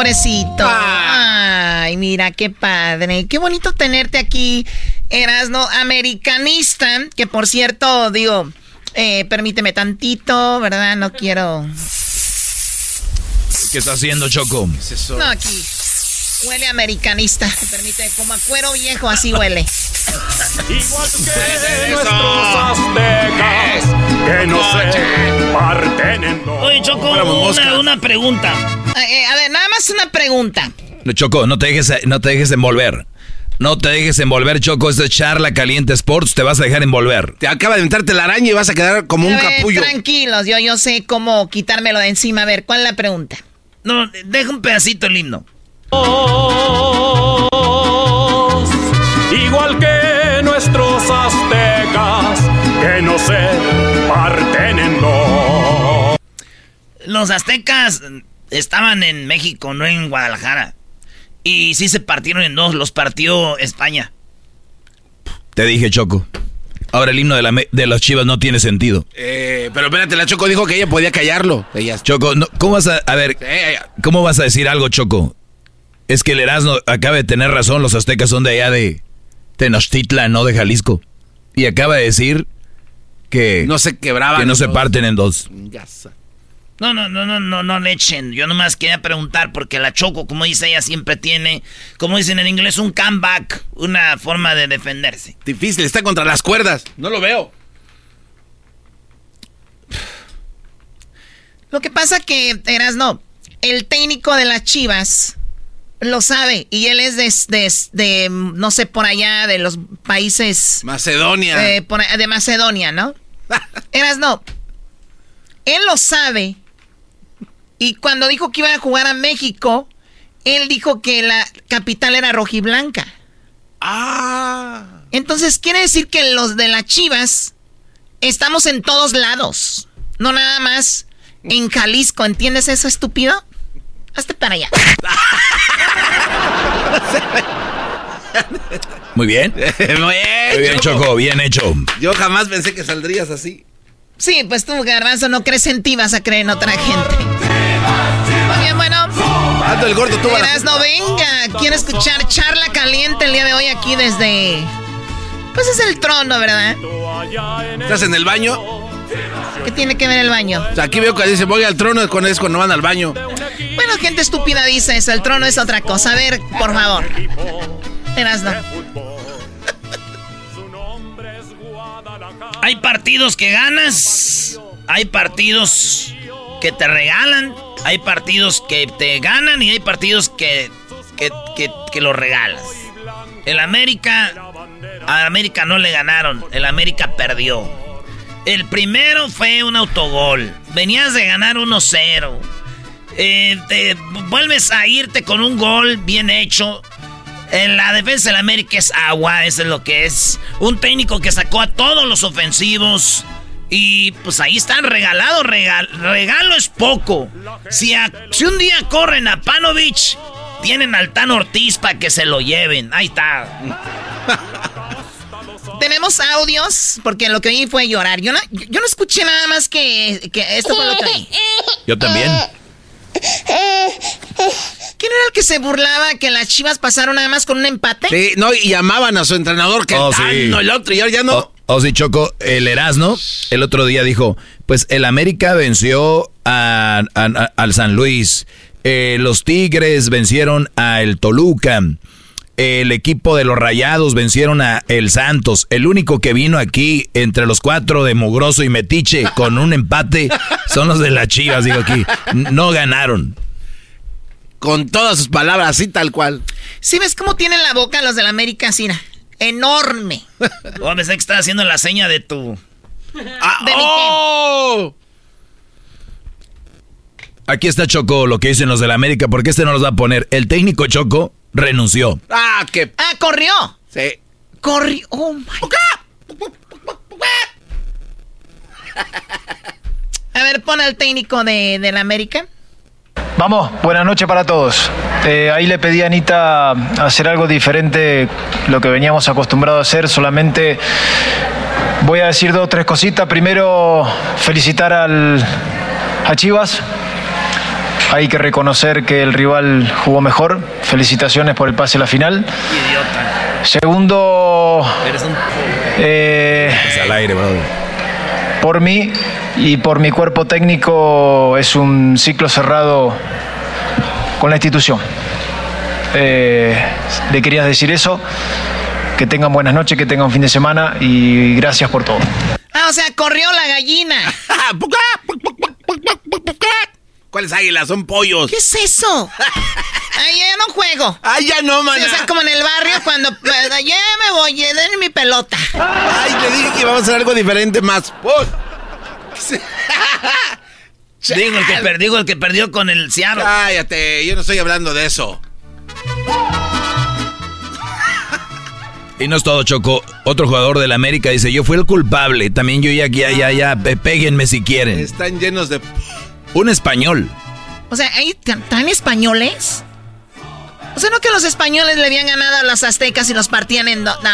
Pobrecito. Ay, mira, qué padre. Qué bonito tenerte aquí, Erasno, americanista. Que por cierto, digo, eh, permíteme tantito, ¿verdad? No quiero. ¿Qué está haciendo, Choco? No, aquí. Huele americanista. Permíteme, como a cuero viejo, así huele. Igual que nuestros aztecas, que no se parten en dos. Oye, Choco, una, una pregunta. Eh, eh, a ver, nada más una pregunta. No, Choco, no te dejes, no te dejes envolver. No te dejes envolver, Choco. Esta es charla caliente Sports. Te vas a dejar envolver. Te acaba de entrarte la araña y vas a quedar como un ver, capullo. Tranquilos, yo, yo sé cómo quitármelo de encima. A ver, ¿cuál es la pregunta? No, deja un pedacito el himno. Igual que nuestros aztecas, que no se parten en dos. Los aztecas estaban en México, no en Guadalajara. Y sí se partieron en dos, los partió España. Te dije, Choco. Ahora el himno de, la de los chivas no tiene sentido. Eh, pero espérate, la Choco dijo que ella podía callarlo. Choco, no, ¿cómo vas a, a ver, cómo vas a decir algo, Choco? Es que el Erasmo acaba de tener razón, los aztecas son de allá de Tenochtitlan, no de Jalisco. Y acaba de decir que no se quebraban que no se parten en dos. No, no, no, no, no, no le echen. Yo nomás quería preguntar porque la Choco, como dice ella, siempre tiene, como dicen en inglés, un comeback, una forma de defenderse. Difícil, está contra las cuerdas. No lo veo. Lo que pasa que, eras no, el técnico de las Chivas lo sabe y él es de, de- de, no sé, por allá, de los países... Macedonia. eh, por- de Macedonia, ¿no? Eras no. Él lo sabe. Y cuando dijo que iba a jugar a México, él dijo que la capital era rojiblanca. Ah. Entonces quiere decir que los de las Chivas estamos en todos lados. No nada más en Jalisco. ¿Entiendes eso, estúpido? Hazte para allá. Muy bien. Muy bien. Muy bien, Choco, bien hecho. Yo jamás pensé que saldrías así. Sí, pues tú, Garbanzo, no crees en ti, vas a creer en otra gente. Muy bien, bueno. Ando el gordo, tú Verás, no venga. Quiero escuchar charla caliente el día de hoy aquí desde... Pues es el trono, ¿verdad? ¿Estás en el baño? ¿Qué tiene que ver el baño? O sea, aquí veo que dice voy al trono con es cuando van al baño. Bueno, gente estúpida dice eso, el trono es otra cosa. A ver, por favor. Hay partidos que ganas, hay partidos que te regalan, hay partidos que te ganan y hay partidos que, que, que, que los regalas. El América, a América no le ganaron, el América perdió. El primero fue un autogol, venías de ganar 1-0. Eh, te vuelves a irte con un gol bien hecho. En la defensa del América es agua, eso es lo que es. Un técnico que sacó a todos los ofensivos. Y pues ahí están regalados. Regal, regalo es poco. Si, a- si un día corren a Panovich, tienen al Tan Ortiz para que se lo lleven. Ahí está. Tenemos audios, porque lo que oí fue llorar. Yo no, yo no escuché nada más que, que esto fue lo que oí. Yo también. ¿Quién era el que se burlaba que las chivas pasaron nada más con un empate? Sí, no, y llamaban a su entrenador que Oh, el sí. no, el otro, y ahora ya no. O, o sí, Choco, el Erasmo el otro día dijo, pues el América venció a- a- a- al San Luis, eh, los Tigres vencieron a el Toluca, el equipo de los Rayados vencieron a el Santos, el único que vino aquí entre los cuatro de Mugroso y Metiche con un empate son los de las Chivas, digo aquí, no ganaron. Con todas sus palabras, así tal cual. ¿Sí ves cómo tienen la boca los del América, Sina? Enorme. Oh, pensé que estaba haciendo la seña de tu. Ah, ¿De mi ¡Oh! Aquí está Choco, lo que dicen los de la América, porque este no los va a poner. El técnico Choco renunció. Ah, que. Ah, corrió. Sí. Corrió. Oh my A ver, pon al técnico de, del América. Vamos, buenas noches para todos. Eh, ahí le pedí a Anita hacer algo diferente, lo que veníamos acostumbrados a hacer, solamente voy a decir dos o tres cositas. Primero, felicitar al, a Chivas. Hay que reconocer que el rival jugó mejor. Felicitaciones por el pase a la final. Segundo, eh, Es al aire, por mí y por mi cuerpo técnico es un ciclo cerrado con la institución. Eh, le querías decir eso, que tengan buenas noches, que tengan un fin de semana y gracias por todo. Ah, o sea, corrió la gallina. ¿Cuáles águilas? Son pollos. ¿Qué es eso? Ay, ya no juego. Ay, ya no, man. o sea, como en el barrio cuando ya me voy, denme mi pelota. Ay, le dije que vamos a hacer algo diferente más. digo, el que perdió, el que perdió con el Seattle. Cállate, yo no estoy hablando de eso. Y no es todo, Choco. Otro jugador del América dice, yo fui el culpable. También yo ya, ya, ya, ya, péguenme si quieren. Están llenos de... Un español. O sea, ¿hay tan españoles? O sea, ¿no que los españoles le habían ganado a los aztecas y los partían en dos? No.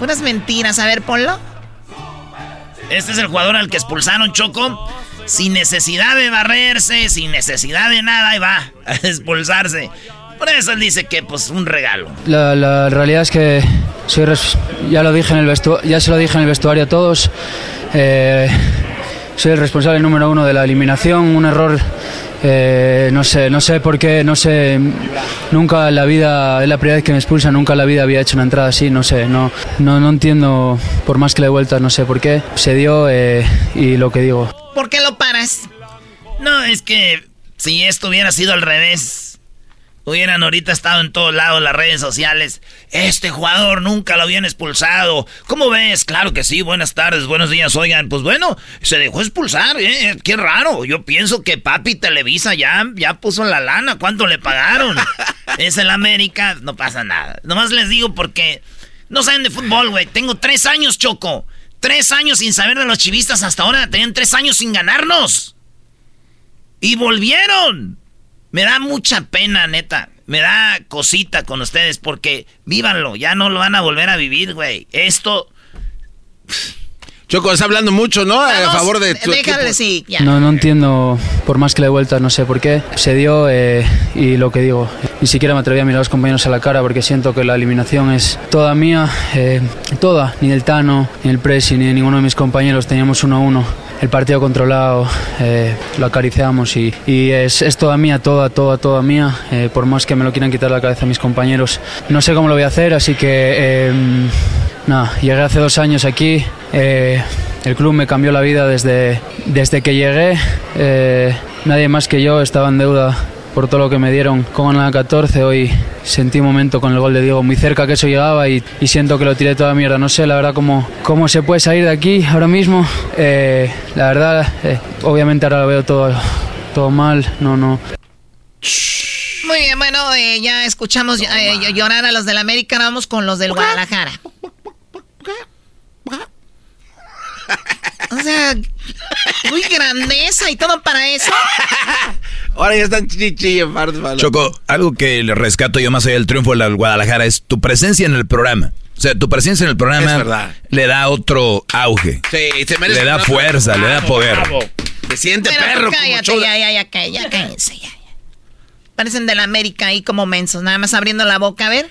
Unas mentiras. A ver, ponlo. Este es el jugador al que expulsaron, Choco. Sin necesidad de barrerse, sin necesidad de nada, y va a expulsarse. Por eso él dice que, pues, un regalo. La, realidad es que soy ya lo dije en el ya se lo dije en el vestuario a todos. Eh, soy el responsable número uno de la eliminación. Un error, eh, no sé, no sé por qué, no sé. Nunca en la vida, es la primera vez que me expulsa, nunca en la vida había hecho una entrada así. No sé, no, no, no entiendo. Por más que le he vuelto, no sé por qué. Se dio eh, y lo que digo. ¿Por qué lo paras? No, es que si esto hubiera sido al revés Hubieran ahorita estado en todos lados las redes sociales. Este jugador nunca lo habían expulsado. ¿Cómo ves? Claro que sí. Buenas tardes, buenos días. Oigan, pues bueno, se dejó expulsar, ¿eh? Qué raro. Yo pienso que Papi Televisa ya, ya puso la lana. ¿Cuánto le pagaron? es el América, no pasa nada. Nomás les digo porque no saben de fútbol, güey. Tengo tres años, Choco. Tres años sin saber de los chivistas hasta ahora. Tenían tres años sin ganarnos. Y volvieron. Me da mucha pena, neta. Me da cosita con ustedes porque vívanlo, ya no lo van a volver a vivir, güey. Esto... Choco, está hablando mucho, ¿no? a favor de tu Déjale, sí, ya. No, no entiendo, por más que le he vuelto, no sé por qué. Se dio eh, y lo que digo, ni siquiera me atreví a mirar a los compañeros a la cara porque siento que la eliminación es toda mía, eh, toda. Ni del Tano, ni el Presi, ni de ninguno de mis compañeros. Teníamos uno a uno el partido controlado, eh, lo acariciamos y, es, toda mía, toda, toda, toda mía, eh, por más que me lo quieran quitar la cabeza mis compañeros. No sé cómo lo voy a hacer, así que em, nada, llegué hace dos años aquí, eh, el club me cambió la vida desde, desde que llegué, nadie más que yo estaba en deuda por todo lo que me dieron con la 14. Hoy sentí un momento con el gol de Diego muy cerca que eso llegaba y, siento que lo tiré toda mierda. No sé, la verdad, cómo, cómo se puede salir de aquí ahora mismo. Eh, la verdad, eh, obviamente ahora lo veo todo, todo mal. No, no. Muy bien, bueno, eh, ya escuchamos llorar a los del América. Vamos con los del Guadalajara. O sea, muy grandeza y todo para eso. Ahora ya están chichillos, Choco, algo que le rescato yo más allá del triunfo del Guadalajara es tu presencia en el programa. O sea, tu presencia en el programa le da otro auge. Sí, se merece Le da fuerza, le da poder. Se siente perro. Cállate, ya, ya, ya, ya, ya, cállense, ya, ya. Parecen de la América ahí como mensos, nada más abriendo la boca, a ver.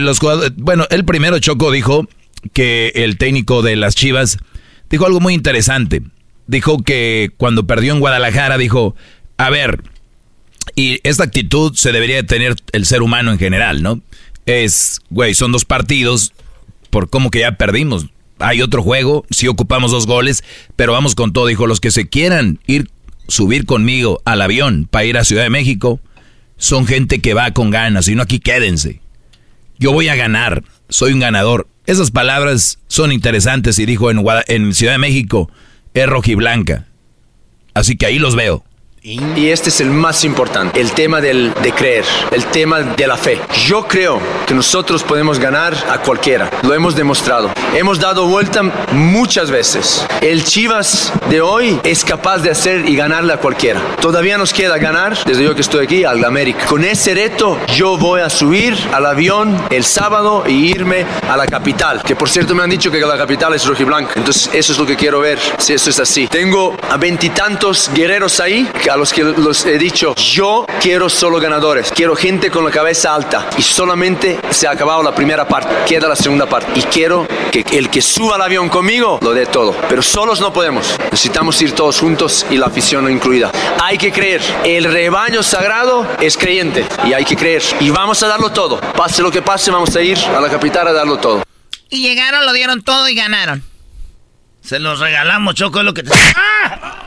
los bueno, el primero Choco dijo que el técnico de las Chivas dijo algo muy interesante. Dijo que cuando perdió en Guadalajara dijo, a ver, y esta actitud se debería de tener el ser humano en general, ¿no? Es, güey, son dos partidos, por cómo que ya perdimos. Hay otro juego, sí ocupamos dos goles, pero vamos con todo. Dijo, los que se quieran ir, subir conmigo al avión para ir a Ciudad de México, son gente que va con ganas, y no aquí quédense. Yo voy a ganar, soy un ganador. Esas palabras son interesantes y dijo en, en Ciudad de México, es rojiblanca. Así que ahí los veo. Y este es el más importante, el tema del, de creer, el tema de la fe. Yo creo que nosotros podemos ganar a cualquiera, lo hemos demostrado. Hemos dado vuelta muchas veces. El Chivas de hoy es capaz de hacer y ganarle a cualquiera. Todavía nos queda ganar, desde yo que estoy aquí, al América. Con ese reto yo voy a subir al avión el sábado y irme a la capital, que por cierto me han dicho que la capital es rojiblanca. Entonces eso es lo que quiero ver, si eso es así. Tengo a veintitantos guerreros ahí a los que los he dicho, yo quiero solo ganadores, quiero gente con la cabeza alta y solamente se ha acabado la primera parte, queda la segunda parte y quiero que el que suba al avión conmigo lo dé todo, pero solos no podemos, necesitamos ir todos juntos y la afición incluida. Hay que creer, el rebaño sagrado es creyente y hay que creer y vamos a darlo todo, pase lo que pase, vamos a ir a la capital a darlo todo. Y llegaron, lo dieron todo y ganaron. Se los regalamos, Choco, es lo que te... ¡Ah!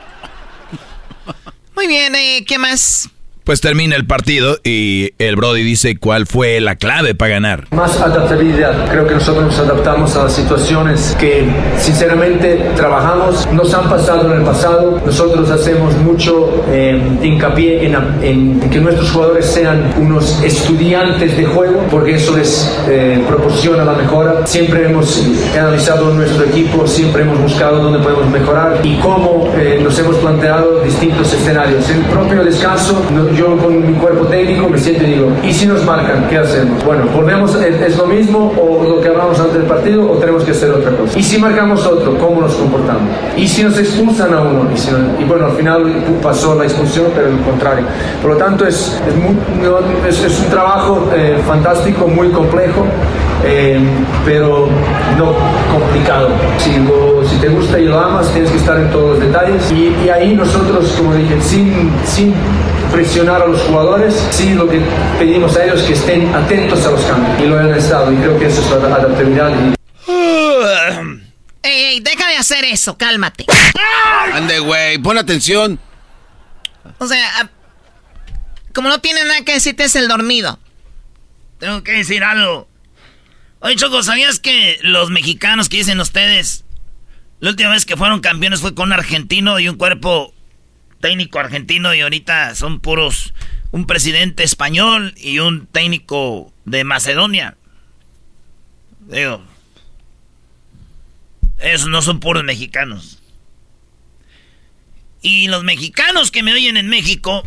Muy bien, eh, ¿qué más? Pues termina el partido y el Brody dice cuál fue la clave para ganar. Más adaptabilidad. Creo que nosotros nos adaptamos a las situaciones que sinceramente trabajamos, nos han pasado en el pasado. Nosotros hacemos mucho eh, hincapié en, en que nuestros jugadores sean unos estudiantes de juego, porque eso les eh, proporciona la mejora. Siempre hemos analizado nuestro equipo, siempre hemos buscado dónde podemos mejorar y cómo eh, nos hemos planteado distintos escenarios. El propio descanso, yo con mi cuerpo técnico me siento y digo, ¿y si nos marcan? ¿Qué hacemos? Bueno, volvemos, ¿es, lo mismo o lo que hablamos antes del partido o tenemos que hacer otra cosa? ¿Y si marcamos otro? ¿Cómo nos comportamos? ¿Y si nos expulsan a uno? Y, si no- y bueno, al final pasó la expulsión, pero el contrario. Por lo tanto, es, es, muy- es- es un trabajo eh, fantástico, muy complejo. Eh, pero no complicado. Si, lo- si te gusta y lo amas, tienes que estar en todos los detalles. Y, y ahí nosotros, como dije, sin, sin presionar a los jugadores, sí lo que pedimos a ellos que estén atentos a los cambios. Y lo han estado. Y creo que eso es la adaptabilidad. Y, Ey, ey, deja de hacer eso, cálmate. Ande, güey, pon atención. O sea, ah, como no tiene nada que decirte es el dormido. Tengo que decir algo. Oye, Choco, ¿sabías que los mexicanos que dicen ustedes, la última vez que fueron campeones fue con un argentino y un cuerpo técnico argentino y ahorita son puros, un presidente español y un técnico de Macedonia? Digo, esos no son puros mexicanos. Y los mexicanos que me oyen en México,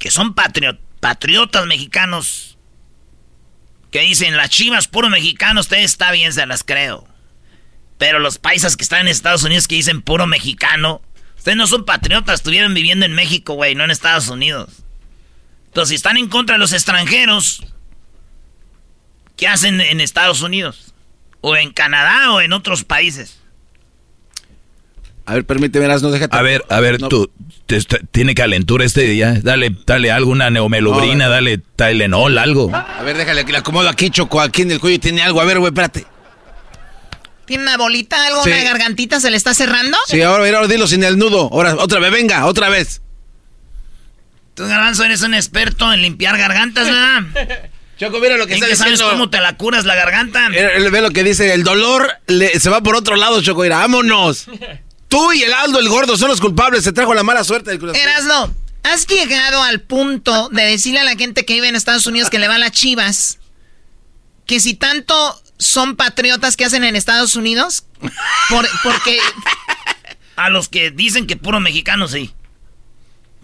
que son patrio- patriotas mexicanos, que dicen las chivas puro mexicano, usted está bien, se las creo. Pero los paisas que están en Estados Unidos que dicen puro mexicano, ustedes no son patriotas, estuvieron viviendo en México, güey, no en Estados Unidos. Entonces, si están en contra de los extranjeros, ¿qué hacen en Estados Unidos? O en Canadá o en otros países. A ver, permíteme, no déjate. A ver, a ver, tú, te- te- tiene calentura este día. Dale, dale alguna neomelubrina, No, dale Tylenol, algo. A ver, déjale que le acomodo aquí, Choco, aquí en el cuello tiene algo. A ver, güey, espérate. ¿Tiene una bolita, algo, Sí. una gargantita se le está cerrando? Sí, ahora, mira, ahora dilo sin el nudo. Ahora, otra vez, venga, otra vez. Tú, Garbanzo, eres un experto en limpiar gargantas, ¿verdad? Choco, mira lo que ¿En está qué sabes diciendo. cómo te la curas la garganta? Él ve lo que dice, el dolor le- se va por otro lado, Choco. Mira, vámonos. Tú y el Aldo, el gordo, son los culpables. Se trajo la mala suerte del Cruz. Erasno, ¿has llegado al punto de decirle a la gente que vive en Estados Unidos que le va a las chivas que si tanto son patriotas que hacen en Estados Unidos? Por- porque A los que dicen que puro mexicano, sí.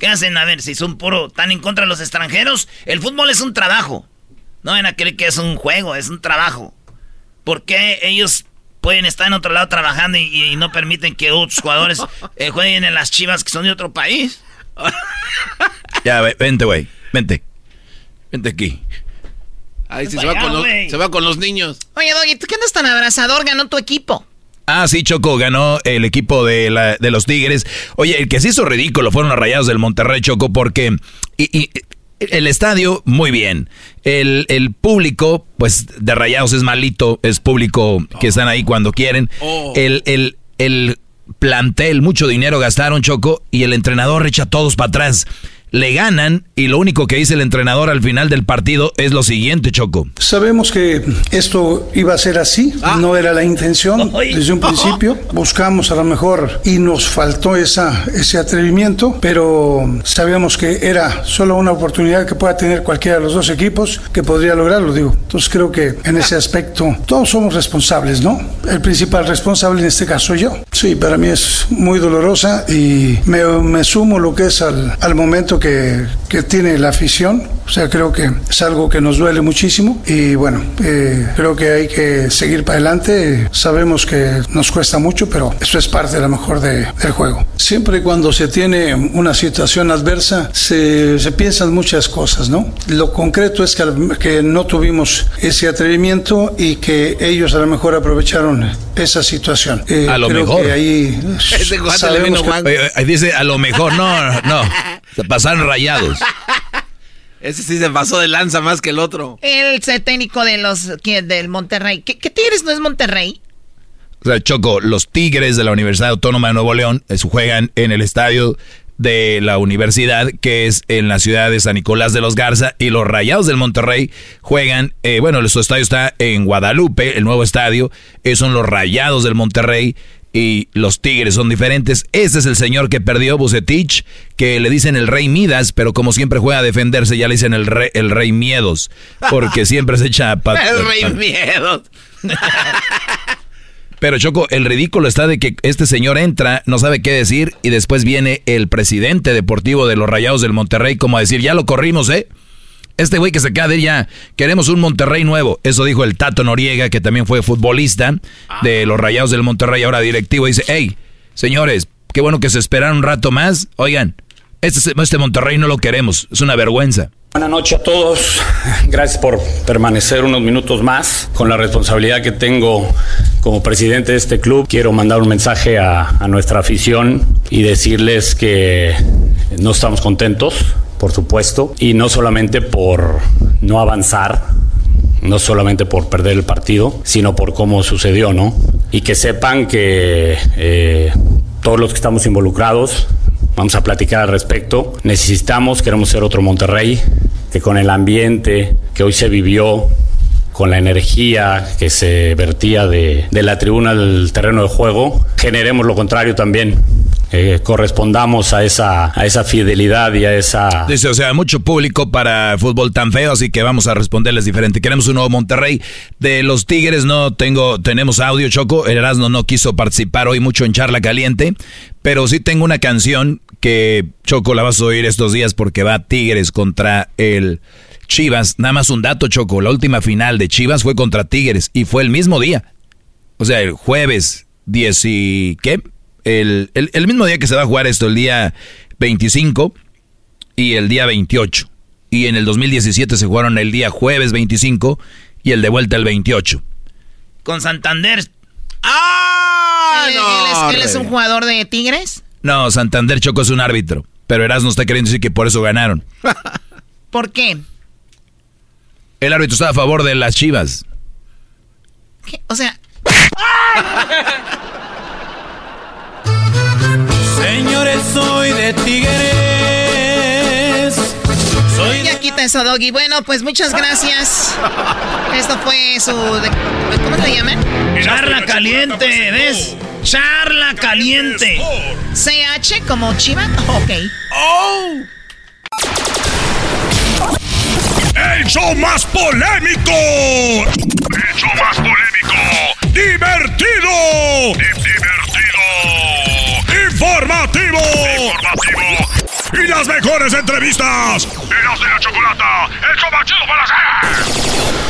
¿Qué hacen? A ver, si son puro, tan en contra de los extranjeros. El fútbol es un trabajo. No van a creer que es un juego, es un trabajo. ¿Por qué ellos pueden estar en otro lado trabajando y, y no permiten que otros jugadores eh, jueguen en las chivas que son de otro país? Ya, ve- vente, güey, vente. Vente aquí. Ay, sí, se va, con los, güey. se va con los niños. Oye, Doggy, ¿tú qué andas tan abrazador? Ganó tu equipo. Ah, sí, Choco, ganó el equipo de, la- de los Tigres. Oye, el que se hizo ridículo fueron los rayados del Monterrey, Choco, porque y, y- el estadio, muy bien. El, el público, pues, de rayados es malito, es público que están ahí cuando quieren. Oh. El, el, el plantel, mucho dinero gastaron, Choco, y el entrenador echa a todos para atrás. Le ganan y lo único que dice el entrenador al final del partido es lo siguiente, Choco. Sabemos que esto iba a ser así, no era la intención desde un principio. Buscamos a lo mejor y nos faltó esa, ese atrevimiento, pero sabíamos que era solo una oportunidad que pueda tener cualquiera de los dos equipos que podría lograrlo, digo. Entonces creo que en ese aspecto todos somos responsables, ¿no? El principal responsable en este caso soy yo. Sí, para mí es muy dolorosa y me, me sumo lo que es al, al momento que, que tiene la afición. O sea, creo que es algo que nos duele muchísimo y bueno, eh, creo que hay que seguir para adelante. Sabemos que nos cuesta mucho, pero eso es parte a lo mejor de- del juego. Siempre y cuando se tiene una situación adversa, se, se piensan muchas cosas, ¿no? Lo concreto es que, que no tuvimos ese atrevimiento y que ellos a lo mejor aprovecharon esa situación. Eh, A lo creo mejor. que ahí Ese sabemos que- oye, dice a lo mejor, no, no. Se pasaron rayados. Ese sí se pasó de lanza más que el otro. El técnico de los ¿qué? del Monterrey. ¿Qué, qué Tigres no es Monterrey? O sea, Choco, los Tigres de la Universidad Autónoma de Nuevo León eh, juegan en el estadio de la universidad, que es en la ciudad de San Nicolás de los Garza, y los Rayados del Monterrey juegan, eh, bueno, su estadio está en Guadalupe, el nuevo estadio, eh, son los Rayados del Monterrey, y los Tigres son diferentes. Este es el señor que perdió, Bucetich, que le dicen el Rey Midas, pero como siempre juega a defenderse, ya le dicen el Rey, el rey Miedos, porque siempre se echa... el Rey Miedos. Pero Choco, el ridículo está de que este señor entra, no sabe qué decir, y después viene el presidente deportivo de los Rayados del Monterrey como a decir, ya lo corrimos, ¿eh? Este güey que se queda de ya, queremos un Monterrey nuevo. Eso dijo el Tato Noriega, que también fue futbolista de los Rayados del Monterrey, ahora directivo. Dice, hey, señores, qué bueno que se esperaron un rato más. Oigan, este, este Monterrey no lo queremos, es una vergüenza. Buenas noches a todos. Gracias por permanecer unos minutos más. Con la responsabilidad que tengo como presidente de este club, quiero mandar un mensaje a, a nuestra afición y decirles que no estamos contentos por supuesto, y no solamente por no avanzar, no solamente por perder el partido, sino por cómo sucedió, ¿no? Y que sepan que eh, todos los que estamos involucrados vamos a platicar al respecto. Necesitamos, queremos ser otro Monterrey, que con el ambiente que hoy se vivió, con la energía que se vertía de, de la tribuna al terreno de juego, generemos lo contrario también eh, correspondamos a esa, a esa fidelidad y a esa... Dice, o sea, mucho público para fútbol tan feo, así que vamos a responderles diferente. Queremos un nuevo Monterrey. De los Tigres no tengo, tenemos audio, Choco. El Erasmo no quiso participar hoy mucho en Charla Caliente, pero sí tengo una canción que, Choco, la vas a oír estos días porque va Tigres contra el... Chivas, nada más un dato, Choco. La última final de Chivas fue contra Tigres y fue el mismo día. O sea, el jueves 10 y... ¿Qué? el, mismo día que se va a jugar esto, el día 25 y el día 28. Y en el 2017 se jugaron el día jueves 25 y el de vuelta el 28. Con Santander. ¡Ah! ¿Él, es, un jugador de Tigres? No, Santander Choco es un árbitro. Pero Erasmo está queriendo decir que por eso ganaron. ¿Por qué? El árbitro está a favor de las chivas. O sea. Señores, soy de Tigres. Soy ya quita eso, Doggy. Bueno, pues muchas gracias. Esto fue su. ¿Cómo se llama? Charla caliente, ¿ves? Charla caliente. CH como Chiva. Ok. Oh. El show más polémico. El show más polémico. Divertido. Divertido informativo. Informativo. Y las mejores entrevistas. Eras de la chocolata. El show para hacer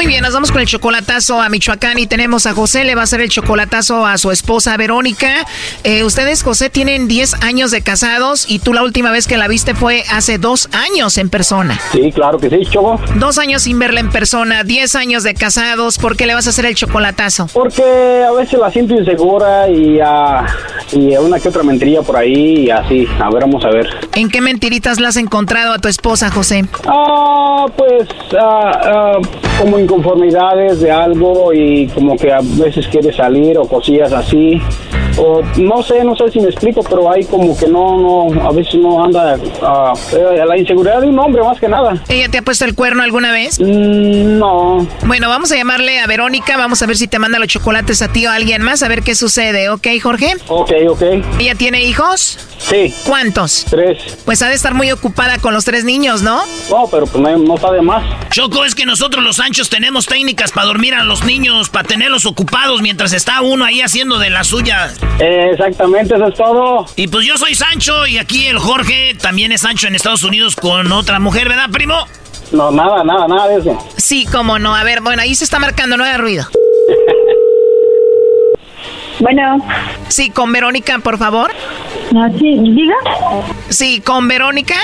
Muy bien, nos vamos con el chocolatazo a Michoacán y tenemos a José, le va a hacer el chocolatazo a su esposa Verónica. Eh, ustedes, José, tienen 10 años de casados y tú la última vez que la viste fue hace dos años en persona. Sí, claro que sí, Choco. Dos años sin verla en persona, 10 años de casados, ¿por qué le vas a hacer el chocolatazo? Porque a veces la siento insegura y, uh, y una que otra mentiría por ahí y así, a ver, vamos a ver. ¿En qué mentiritas la has encontrado a tu esposa, José? Ah, pues, ah, uh, como inconformidades de algo y como que a veces quiere salir o cosillas así O no sé, no sé si me explico, pero hay como que no, no, a veces no anda a la inseguridad de un hombre más que nada. ¿Ella te ha puesto el cuerno alguna vez? Mm, no. Bueno, vamos a llamarle a Verónica, vamos a ver si te manda los chocolates a ti o a alguien más, a ver qué sucede, ¿ok, Jorge? Ok, ok. ¿Ella tiene hijos? Sí. ¿Cuántos? Tres. Pues ha de estar muy ocupada con los tres niños, ¿no? No, pero pues no, no sabe más. Choco, es que nosotros los anchos tenemos técnicas para dormir a los niños, para tenerlos ocupados mientras está uno ahí haciendo de la exactamente, eso es todo. Y pues yo soy Sancho y aquí el Jorge también es Sancho en Estados Unidos con otra mujer, ¿verdad, primo? No, nada, nada, nada de eso. Sí, cómo no. A ver, bueno, ahí se está marcando, no haga ruido. Bueno. Sí, con Verónica, por favor. Ah, sí, diga. Sí, con Verónica.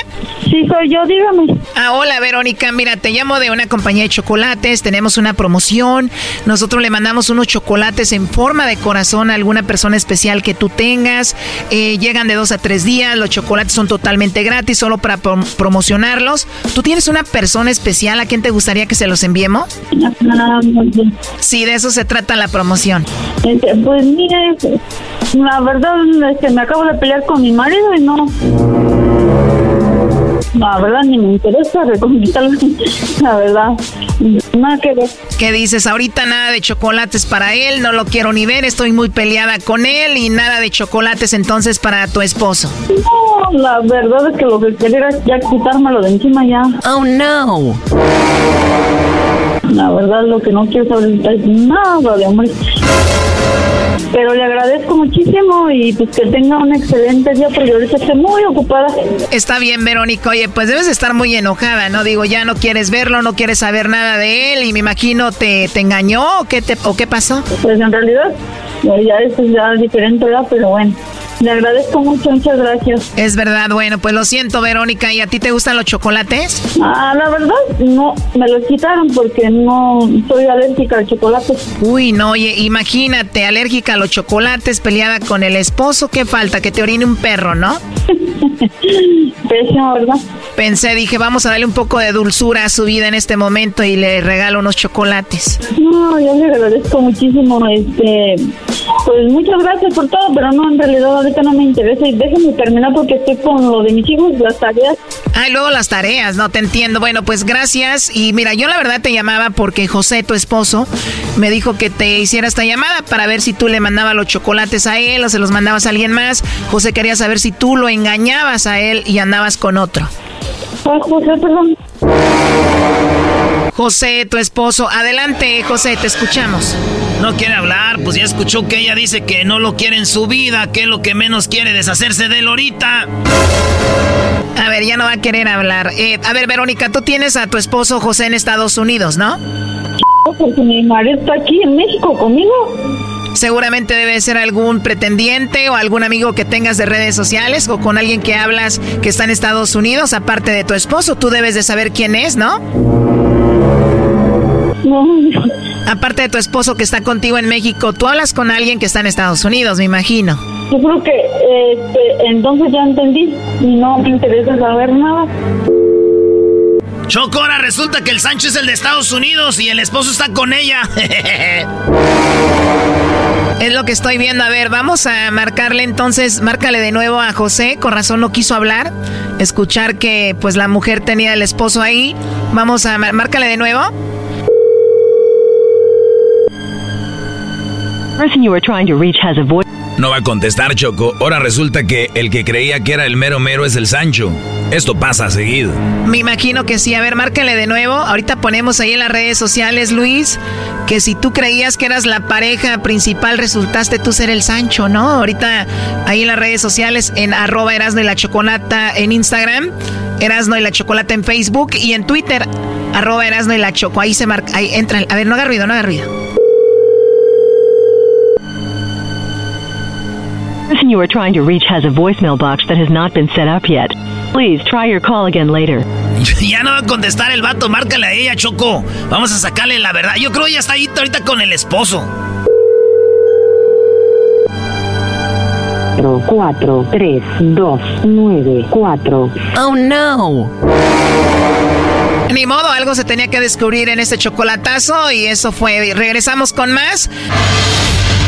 Sí, soy yo, dígame. Ah, hola Verónica, mira, te llamo de una compañía de chocolates, tenemos una promoción, nosotros le mandamos unos chocolates en forma de corazón a alguna persona especial que tú tengas, eh, llegan de dos a tres días, los chocolates son totalmente gratis, solo para promocionarlos. ¿Tú tienes una persona especial a quien te gustaría que se los enviemos? Ah, sí, de eso se trata la promoción. Este, pues mire, la verdad es que me acabo de pelear con mi marido y no la verdad ni me interesa reconquistarlo. La verdad, nada que ver. ¿Qué dices? Ahorita nada de chocolates para él, no lo quiero ni ver, estoy muy peleada con él y nada de chocolates entonces para tu esposo. No, la verdad es que lo que quería era ya quitármelo de encima ya. Oh no. La verdad lo que no quiero saber es nada de amor. Pero le agradezco muchísimo y pues que tenga un excelente día porque ahorita estoy muy ocupada. Está bien, Verónica. Oye, pues debes estar muy enojada, ¿no? Digo, ya no quieres verlo, no quieres saber nada de él y me imagino te, te engañó o qué, te, o qué pasó. Pues en realidad, ya eso es ya diferente, ¿verdad? Pero bueno. Le agradezco mucho, muchas gracias. Es verdad, bueno, pues lo siento, Verónica. ¿Y a ti te gustan los chocolates? Ah, la verdad, no, me los quitaron porque no soy alérgica al chocolate. Uy, no, oye, imagínate, alérgica a los chocolates, peleada con el esposo, ¿qué falta? Que te orine un perro, ¿no? Pésimo, ¿verdad? Pensé, dije, vamos a darle un poco de dulzura a su vida en este momento y le regalo unos chocolates. No, yo le agradezco muchísimo, este, pues muchas gracias por todo, pero no, en realidad ahorita no me interesa y déjenme terminar porque estoy con lo de mis hijos, las tareas. Ah, luego las tareas, no te entiendo. Bueno, pues gracias. Y mira, yo la verdad te llamaba porque José, tu esposo, me dijo que te hiciera esta llamada para ver si tú le mandabas los chocolates a él o se los mandabas a alguien más. José quería saber si tú lo engañabas a él y andabas con otro. Ah, José, perdón. José, tu esposo. Adelante, José, te escuchamos. No quiere hablar, pues ya escuchó que ella dice que no lo quiere en su vida, que es lo que menos quiere deshacerse de él ahorita. A ver, ya no va a querer hablar. Eh, a ver, Verónica, tú tienes a tu esposo José en Estados Unidos, ¿no? Porque mi marido está aquí en México conmigo. Seguramente debe ser algún pretendiente o algún amigo que tengas de redes sociales o con alguien que hablas que está en Estados Unidos, aparte de tu esposo. Tú debes de saber quién es, ¿no? Aparte de tu esposo que está contigo en México, tú hablas con alguien que está en Estados Unidos, me imagino. Yo creo que este, entonces ya entendí y no me interesa saber nada. Choco, ahora resulta que el Sánchez es el de Estados Unidos y el esposo está con ella. es lo que estoy viendo. A ver, vamos a marcarle entonces, márcale de nuevo a José. Con razón no quiso hablar. Escuchar que pues la mujer tenía el esposo ahí. Vamos a, márcale de nuevo. No va a contestar, Choco. Ahora resulta que el que creía que era el mero mero es el Sancho. Esto pasa seguido. Me imagino que sí. A ver, márcale de nuevo. Ahorita ponemos ahí en las redes sociales, Luis, que si tú creías que eras la pareja principal, resultaste tú ser el Sancho, ¿no? Ahorita ahí en las redes sociales, en arroba Erasno y la Chocolata en Instagram, Erasno y la Chocolata en Facebook y en Twitter, arroba Erasno y la Choco. Ahí se marca, ahí entra. A ver, no haga ruido, no haga ruido. Person you are trying to reach has a voicemail box that has not been set up yet. Please try your call again later. Ya no va a contestar el vato, márcale a ella, Choco. Vamos a sacarle la verdad. Yo creo que ya está ahí ahorita con el esposo. 4, 3, 2, 9, 4. Oh no. Ni modo, algo se tenía que descubrir en este chocolatazo y eso fue. Regresamos con más.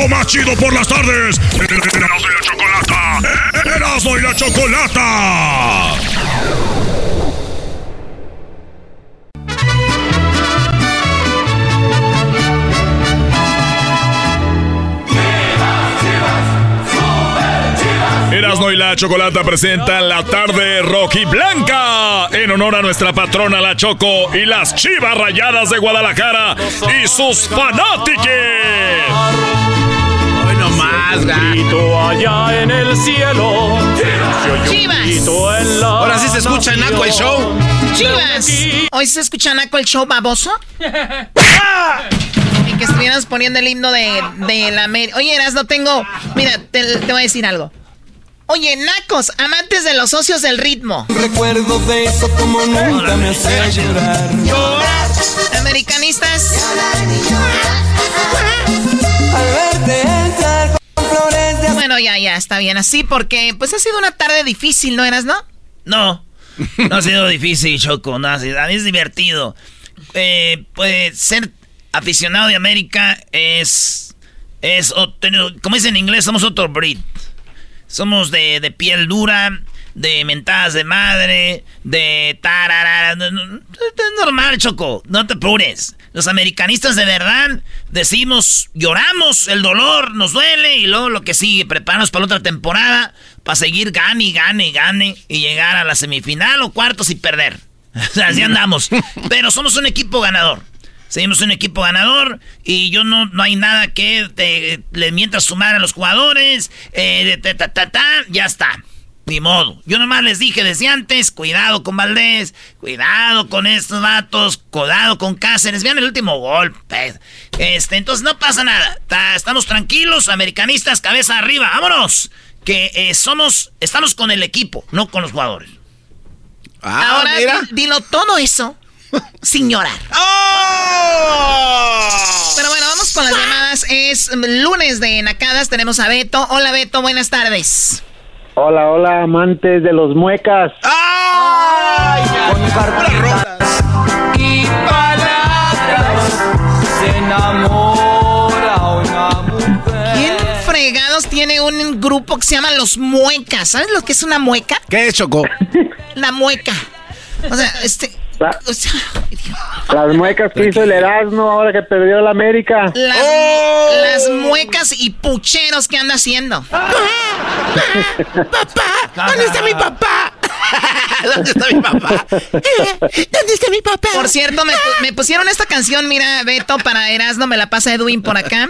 ¡Hecho más chido por las tardes! ¡Erasmo y la chocolata! ¡Erasmo y la chocolata! Erasmo y la Chocolata presentan la tarde Rocky Blanca en honor a nuestra patrona la Choco y las Chivas Rayadas de Guadalajara y sus fanáticos. Hoy nomás, grito allá en el cielo. Chivas. Ahora sí se escucha Naco el show. Chivas. ¿Hoy se escucha Naco el show baboso? Y que estuvieras poniendo el himno de, de la América. Oye, Eras, no tengo. Mira, te, te voy a decir algo. Oye, nacos, amantes de los socios del ritmo. Recuerdo de eso como nunca me hace llorar. Americanistas. Bueno, ya, ya, está bien así porque pues ha sido una tarde difícil, ¿no eras, no? No, no ha sido difícil, Choco, no, ha sido- a mí es divertido. Eh, pues ser aficionado de América es, es, como dice en inglés, somos otro breed. Somos de, de piel dura, de mentadas de madre, de no, Es normal, Choco, no te apures. Los americanistas de verdad decimos, lloramos, el dolor nos duele y luego lo que sigue, prepararnos para la otra temporada, para seguir gane gane y gane y llegar a la semifinal o cuartos y perder. Así andamos. Pero somos un equipo ganador. Seguimos un equipo ganador y yo no, no hay nada que te- le mientas sumar a los jugadores. eh, ta, ta, ta, ya está. Ni modo. Yo nomás les dije desde antes, cuidado con Valdés, cuidado con estos vatos, cuidado con Cáceres. Vean el último gol. pe. Este, entonces no pasa nada. Ta- estamos tranquilos, americanistas, cabeza arriba. Vámonos. Que eh, somos, estamos con el equipo, no con los jugadores. Ahora di- dilo todo eso sin llorar. Pero bueno, vamos con las llamadas. Es lunes de Nacadas, tenemos a Beto. Hola Beto, buenas tardes. Hola, hola, amantes de los muecas. Con cartas y palabras se enamora una mujer. ¿Quién fregados tiene un grupo que se llama Los Muecas? ¿Sabes lo que es una mueca? ¿Qué es, Choco? La mueca. O sea, este... o sea, Las muecas que hizo el Erasmo ahora que perdió la América. las, ¡Oh! las muecas y pucheros que anda haciendo. ¿Dónde está mi papá? ¿Dónde está mi papá? ¿Dónde está mi papá? Por cierto, me, pu- me pusieron esta canción, mira, Beto, para Erasmo, me la pasa Edwin por acá.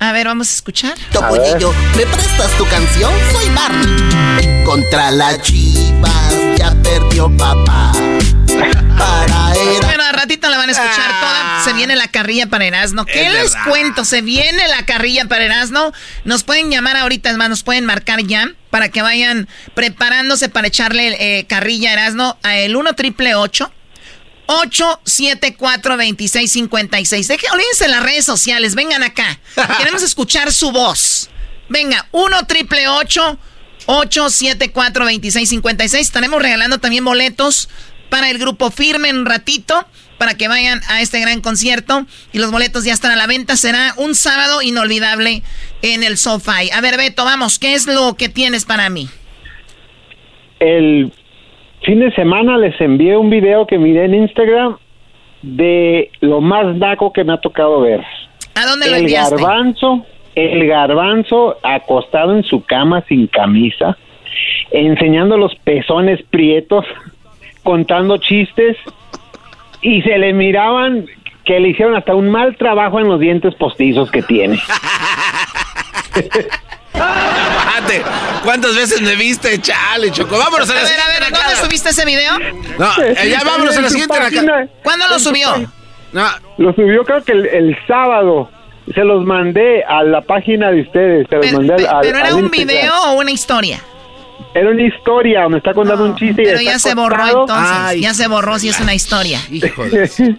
A ver, vamos a escuchar. Topollillo, ¿me prestas tu canción? Soy Barney. Contra la chivas, perdió papá. Para era... Bueno, al ratito la van a escuchar toda. Se viene la carrilla para Erasmo. ¿Qué Es les verdad. cuento? Se viene la carrilla para Erasmo. Nos pueden llamar ahorita, es más, nos pueden marcar ya para que vayan preparándose para echarle eh, carrilla a Erasmo a el 1 triple 874-2656. Dejen, olvídense las redes sociales, vengan acá. Queremos escuchar su voz. Venga, 1 triple 874-2656. Estaremos regalando también boletos para el grupo Firme en un ratito para que vayan a este gran concierto y los boletos ya están a la venta. Será un sábado inolvidable en el SoFi. A ver, Beto, vamos, ¿qué es lo que tienes para mí? El fin de semana les envié un video que miré en Instagram de lo más naco que me ha tocado ver. ¿A dónde lo el enviaste? garbanzo, el garbanzo acostado en su cama sin camisa, enseñando los pezones prietos, contando chistes y se le miraban que le hicieron hasta un mal trabajo en los dientes postizos que tiene. Espérate, ¿Cuántas veces me viste, chale, Choco? Vámonos a la A ver, a siguiente ver, ¿dónde subiste ese video? No, eh, ya vámonos a la siguiente página. ¿Cuándo lo subió? Lo subió creo que el, el sábado. Se los mandé a la página de ustedes. Se los Pero, mandé al- pe- al- pero era al un video o una historia. Era una historia, me está contando un chiste. y Pero está ya se borró entonces. ya se borró si es una historia.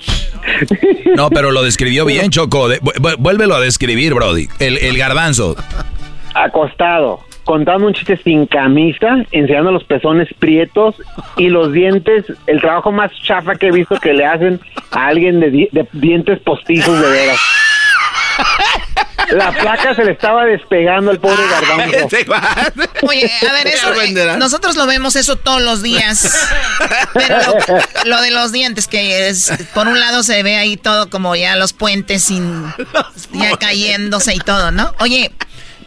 No, pero lo describió bien, Choco. De- vu- vu- vuélvelo a describir, Brody. El, el garbanzo. acostado, contando un chiste sin camisa, enseñando los pezones prietos y los dientes, el trabajo más chafa que he visto que le hacen a alguien de, di- de dientes postizos de veras. La placa se le estaba despegando al pobre garbanzo. Oye, a ver, eso, eh, nosotros lo vemos eso todos los días. Pero lo, lo de los dientes, que es, por un lado se ve ahí todo como ya los puentes sin, ya cayéndose y todo, ¿no? Oye,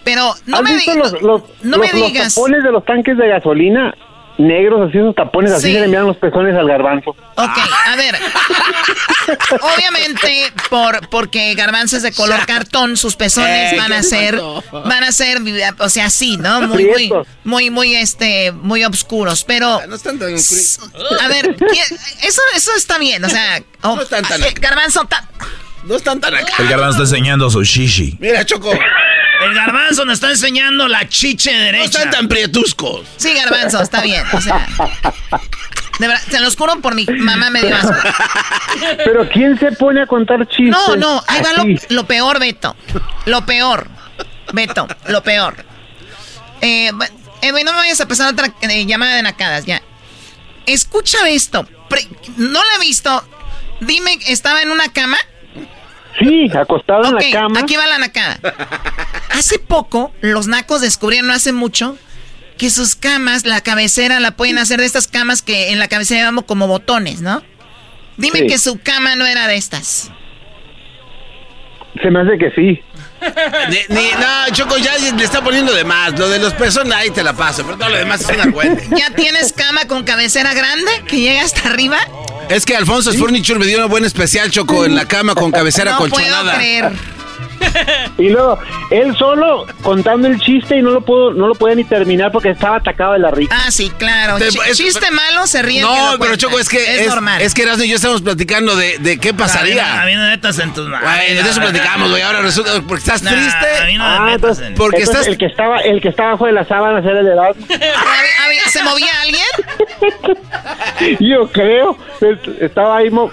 pero no ¿Has me, visto di- los, los, no los- me los digas. tapones de los tanques de gasolina? Negros, así esos tapones, así Sí. se le miran los pezones al garbanzo. Ok, a ver. Obviamente, por porque Garbanzo es de color cartón, sus pezones Eh, van a ¿qué ser, van a ser, o sea, así, ¿no? Muy, muy, muy, muy, este, muy oscuros. Pero, No están tan... a ver, ¿quién- eso, eso está bien, o sea, oh, No están tan eh, Garbanzo, ta- No están tan acá. El garbanzo está enseñando su shishi. Mira, Choco. El garbanzo nos está enseñando la chiche derecha. No están tan prietuscos. sí, Garbanzo, está bien, o sea, de verdad, se los juro por mi mamá me dio asco. Pero ¿quién se pone a contar chistes? No, no, ahí va lo, lo peor, Beto. Lo peor. Beto, lo peor. Eh, Edwin, no me vayas a pasar otra eh, llamada de nacadas, ya. Escucha esto. Pre- no lo he visto. Dime, ¿estaba en una cama? Sí, acostado en la cama. aquí va la nacada. Hace poco, los nacos descubrieron, no hace mucho, que sus camas, la cabecera, la pueden hacer de estas camas que en la cabecera llamamos como botones, ¿no? Dime Sí. que su cama no era de estas. Se me hace que sí. Ni, ni- no, Choco, ya le está poniendo de más. Lo de los pezones ahí te la paso, pero todo lo demás es una argüente. ¿Ya tienes cama con cabecera grande que llega hasta arriba? Es que Alfonso Furniture me dio una buena especial, Choco, en la cama con cabecera no colchonada. puedo creer. Y luego, él solo contando el chiste y no lo pudo, no lo podía ni terminar porque estaba atacado de la risa. Ah, sí, claro. Ch- es- chiste malo se ríe. No, pero. Choco, es que es, normal. Es que Erasmo y yo estamos platicando de, de qué pasaría. A mí no metas en tus manos. Güey, de eso platicamos, güey. Ahora resulta porque estás Nah, triste. a mí no me Ah, metas entonces, en... Porque entonces estás- el que estaba, el que estaba bajo de la sábana era el de Erasmo. ¿Se movía alguien? Yo creo. es- Estaba ahí mo-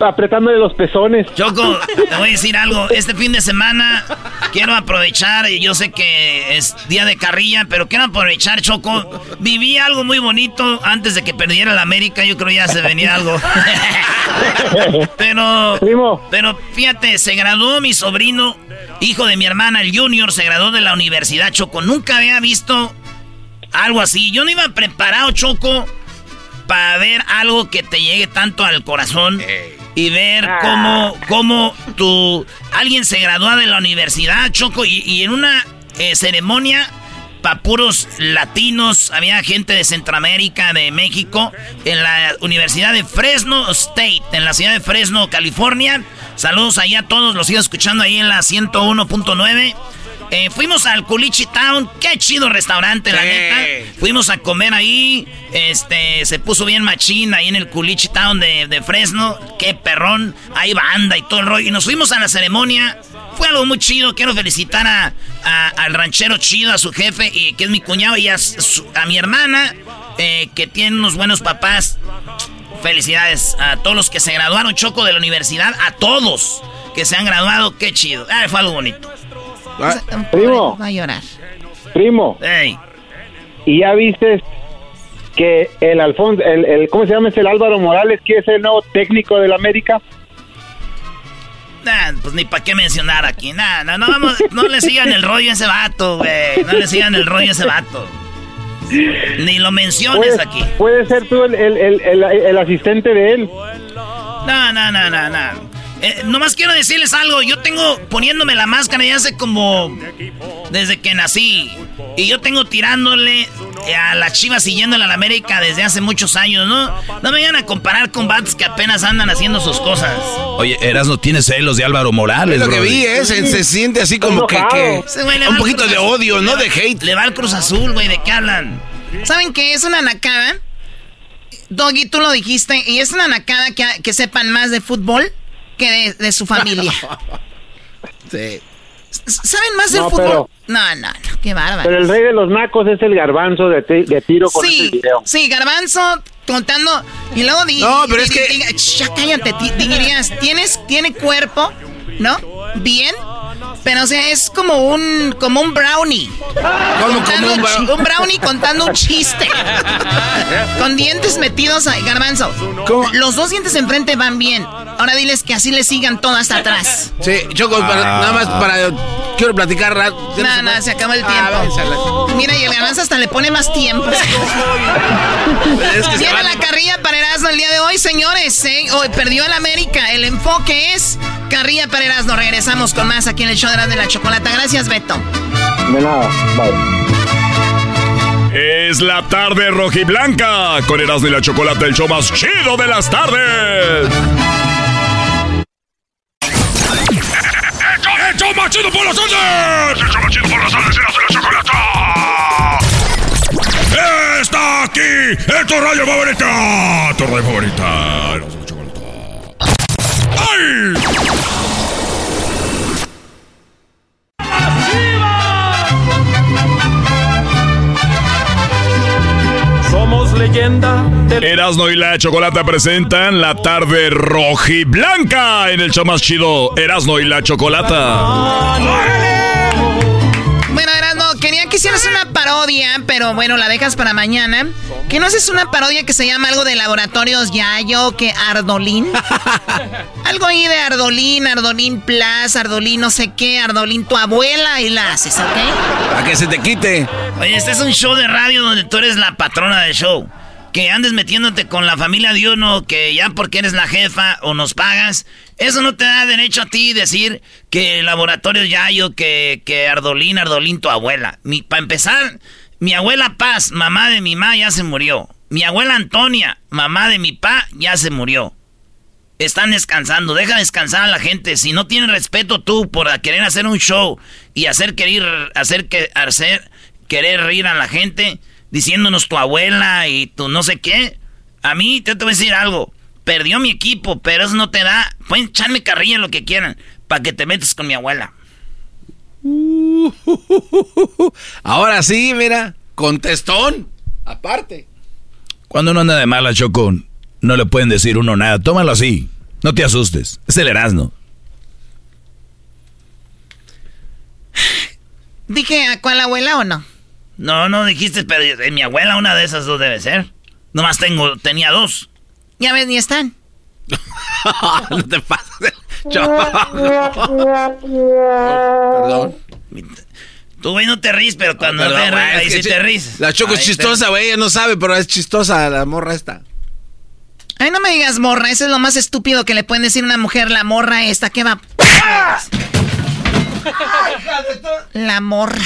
apretándole los pezones. Choco, te voy a decir algo. Este fin de semana quiero aprovechar, y yo sé que es día de carrilla, pero quiero aprovechar, Choco. Viví algo muy bonito antes de que perdiera la América. Yo creo ya se venía algo. pero, Primo. pero fíjate, se graduó mi sobrino, hijo de mi hermana, el Junior, se graduó de la universidad, Choco. Nunca había visto algo así. Yo no iba preparado, Choco, para ver algo que te llegue tanto al corazón y ver cómo, cómo tu, alguien se gradúa de la universidad, Choco, y, y en una eh, ceremonia para puros latinos, había gente de Centroamérica, de México, en la Universidad de Fresno State, en la ciudad de Fresno, California. Saludos allá a todos, los sigo escuchando ahí en la 101.9. Eh, fuimos al Culichi Town, qué chido restaurante, la neta. Fuimos a comer ahí, este, se puso bien machín ahí en el Culichi Town de, de Fresno, qué perrón, hay banda y todo el rollo. Y nos fuimos a la ceremonia, fue algo muy chido, quiero felicitar a, a- al ranchero chido, a su jefe, y, que es mi cuñado, y a, su- a mi hermana, eh, que tiene unos buenos papás. Felicidades a todos los que se graduaron, Choco, de la universidad, a todos que se han graduado, qué chido. Ah, fue algo bonito. Ah, Primo, Va a llorar. primo. Ey. ¿Y ya viste que el Alfonso, el, el- ¿cómo se llama? Es el Álvaro Morales, que es el nuevo técnico del América. Nah, pues ni para qué mencionar aquí. Nah, no, no, vamos, no le sigan el rollo a ese vato, güey. No le sigan el rollo a ese vato. Ni lo menciones aquí. puede ser tú el, el- el- el- el asistente de él. No, no, no, no, no. Eh, nomás quiero decirles algo. Yo tengo poniéndome la máscara ya hace como. Desde que nací. Y yo tengo tirándole a las chivas siguiéndole a la América desde hace muchos años, ¿no? No me vayan a comparar con bats que apenas andan haciendo sus cosas. Oye, Eras no tiene celos de Álvaro Morales, Es lo que vi, ¿eh? Se, se siente así como que, güey un poquito de odio, no de hate. Le va al Cruz Azul, güey, ¿de qué hablan? ¿Saben qué es una nacada? Doggy, tú lo dijiste, y es una nacada que, que sepan más de fútbol que de, de su familia. Sí. ¿Saben más del No, fútbol? pero- No, no, no, qué bárbaro. Pero el rey de los nacos es el garbanzo de, ti- de tiro con sí, este video. sí, Garbanzo contando y luego di, No, pero di- es di- que- diga, "Ch, ya cállate, dirías, tienes tiene cuerpo, ¿no? Bien. Pero o sea, es como un como un brownie. Contando como un brownie? un brownie contando un chiste. Con dientes metidos ahí, Garbanzo. Los dos dientes enfrente van bien. Ahora diles que así le sigan todo hasta atrás. Sí, Choco, para- Ah. nada más para. Quiero platicar. ra- No, no, se acabó el Ah, tiempo. Mira, y el garbanzo hasta le pone más tiempo. Es que la carrilla para Erasmo el día de hoy, señores. ¿eh? Hoy perdió el América. El enfoque es carrilla para Erasmo. Regresamos con más aquí en el show de Erasmo de la Chocolata. Gracias, Beto. De nada, bye. Es la tarde rojiblanca con Erasmo y la Chocolate, el show más chido de las tardes. ¡El show más chido por las tardes! ¡El show más chido por las tardes, Erasmo y la Chocolata! ¡Está aquí! ¡Es tu radio favorita! ¡Tu radio favorita! ¡Ay! Somos leyenda del Erasmo y la Chocolata presentan la tarde rojiblanca en el show más chido, Erasmo y la Chocolata. Hicieras una parodia, pero bueno, la dejas para mañana. ¿Que no haces una parodia que se llama algo de laboratorios Yayo, que Ardolín? algo ahí de Ardolín, Ardolín Plus, Ardolín no sé qué, Ardolín tu abuela y la haces, ¿ok? Para que se te quite. Oye, este es un show de radio donde tú eres la patrona del show. Que andes metiéndote con la familia de uno, que ya porque eres la jefa o nos pagas, eso no te da derecho a ti decir que Laboratorio Yayo, que, que Ardolín, Ardolín, tu abuela. Para empezar, mi abuela Paz, mamá de mi ma, ya se murió. Mi abuela Antonia, mamá de mi pa, ya se murió. Están descansando, deja descansar a la gente. Si no tienes respeto tú por querer hacer un show y hacer querer, hacer que, hacer querer reír a la gente, diciéndonos tu abuela y tu no sé qué, a mí te, te voy a decir algo. Perdió mi equipo, pero eso no te da. Pueden echarme carrilla lo que quieran para que te metas con mi abuela. Ahora sí, mira, contestón. Aparte. Cuando uno anda de mala, Choco, no le pueden decir uno nada. Tómalo así. No te asustes. Es el Erasmo. Dije, ¿a cuál abuela o no? No, no dijiste, pero eh, mi abuela una de esas dos debe ser. Nomás tengo, tenía dos. Ya ves, ni están. no te pases. Perdón. Tú, güey, no te ríes, pero cuando Perdón, te ríes, es ahí que sí te ríes. La Choco es chistosa, güey. Ella no sabe, pero es chistosa la morra esta. Ay, no me digas morra, eso es lo más estúpido que le pueden decir a una mujer, la morra esta, ¿qué va? La morra.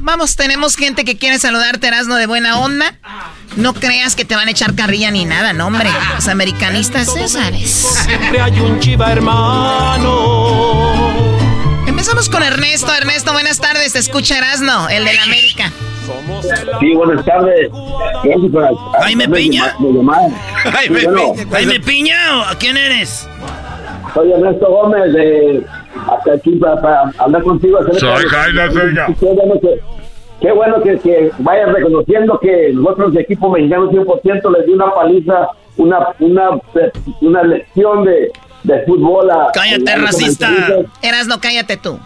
Vamos, tenemos gente que quiere saludarte, Erasmo, de buena onda. No creas que te van a echar carrilla ni nada, no, hombre. Los americanistas, ya sabes. siempre hay un chiva hermano. Empezamos con Ernesto. Ernesto, buenas tardes. Te escucha Erasmo, el de la América. Sí, buenas tardes. Gracias por Jaime Piña. Jaime Piña. Jaime Piña, ¿o ¿a quién eres? Soy Ernesto Gómez de hasta aquí para, para hablar contigo. Soy de- Jaime. Qué bueno que, qué bueno que, que vayas reconociendo que nosotros, el equipo mexicano 100%, les dio una paliza, una, una, una lección de, de fútbol a... Cállate, racista. Erasmo, cállate tú.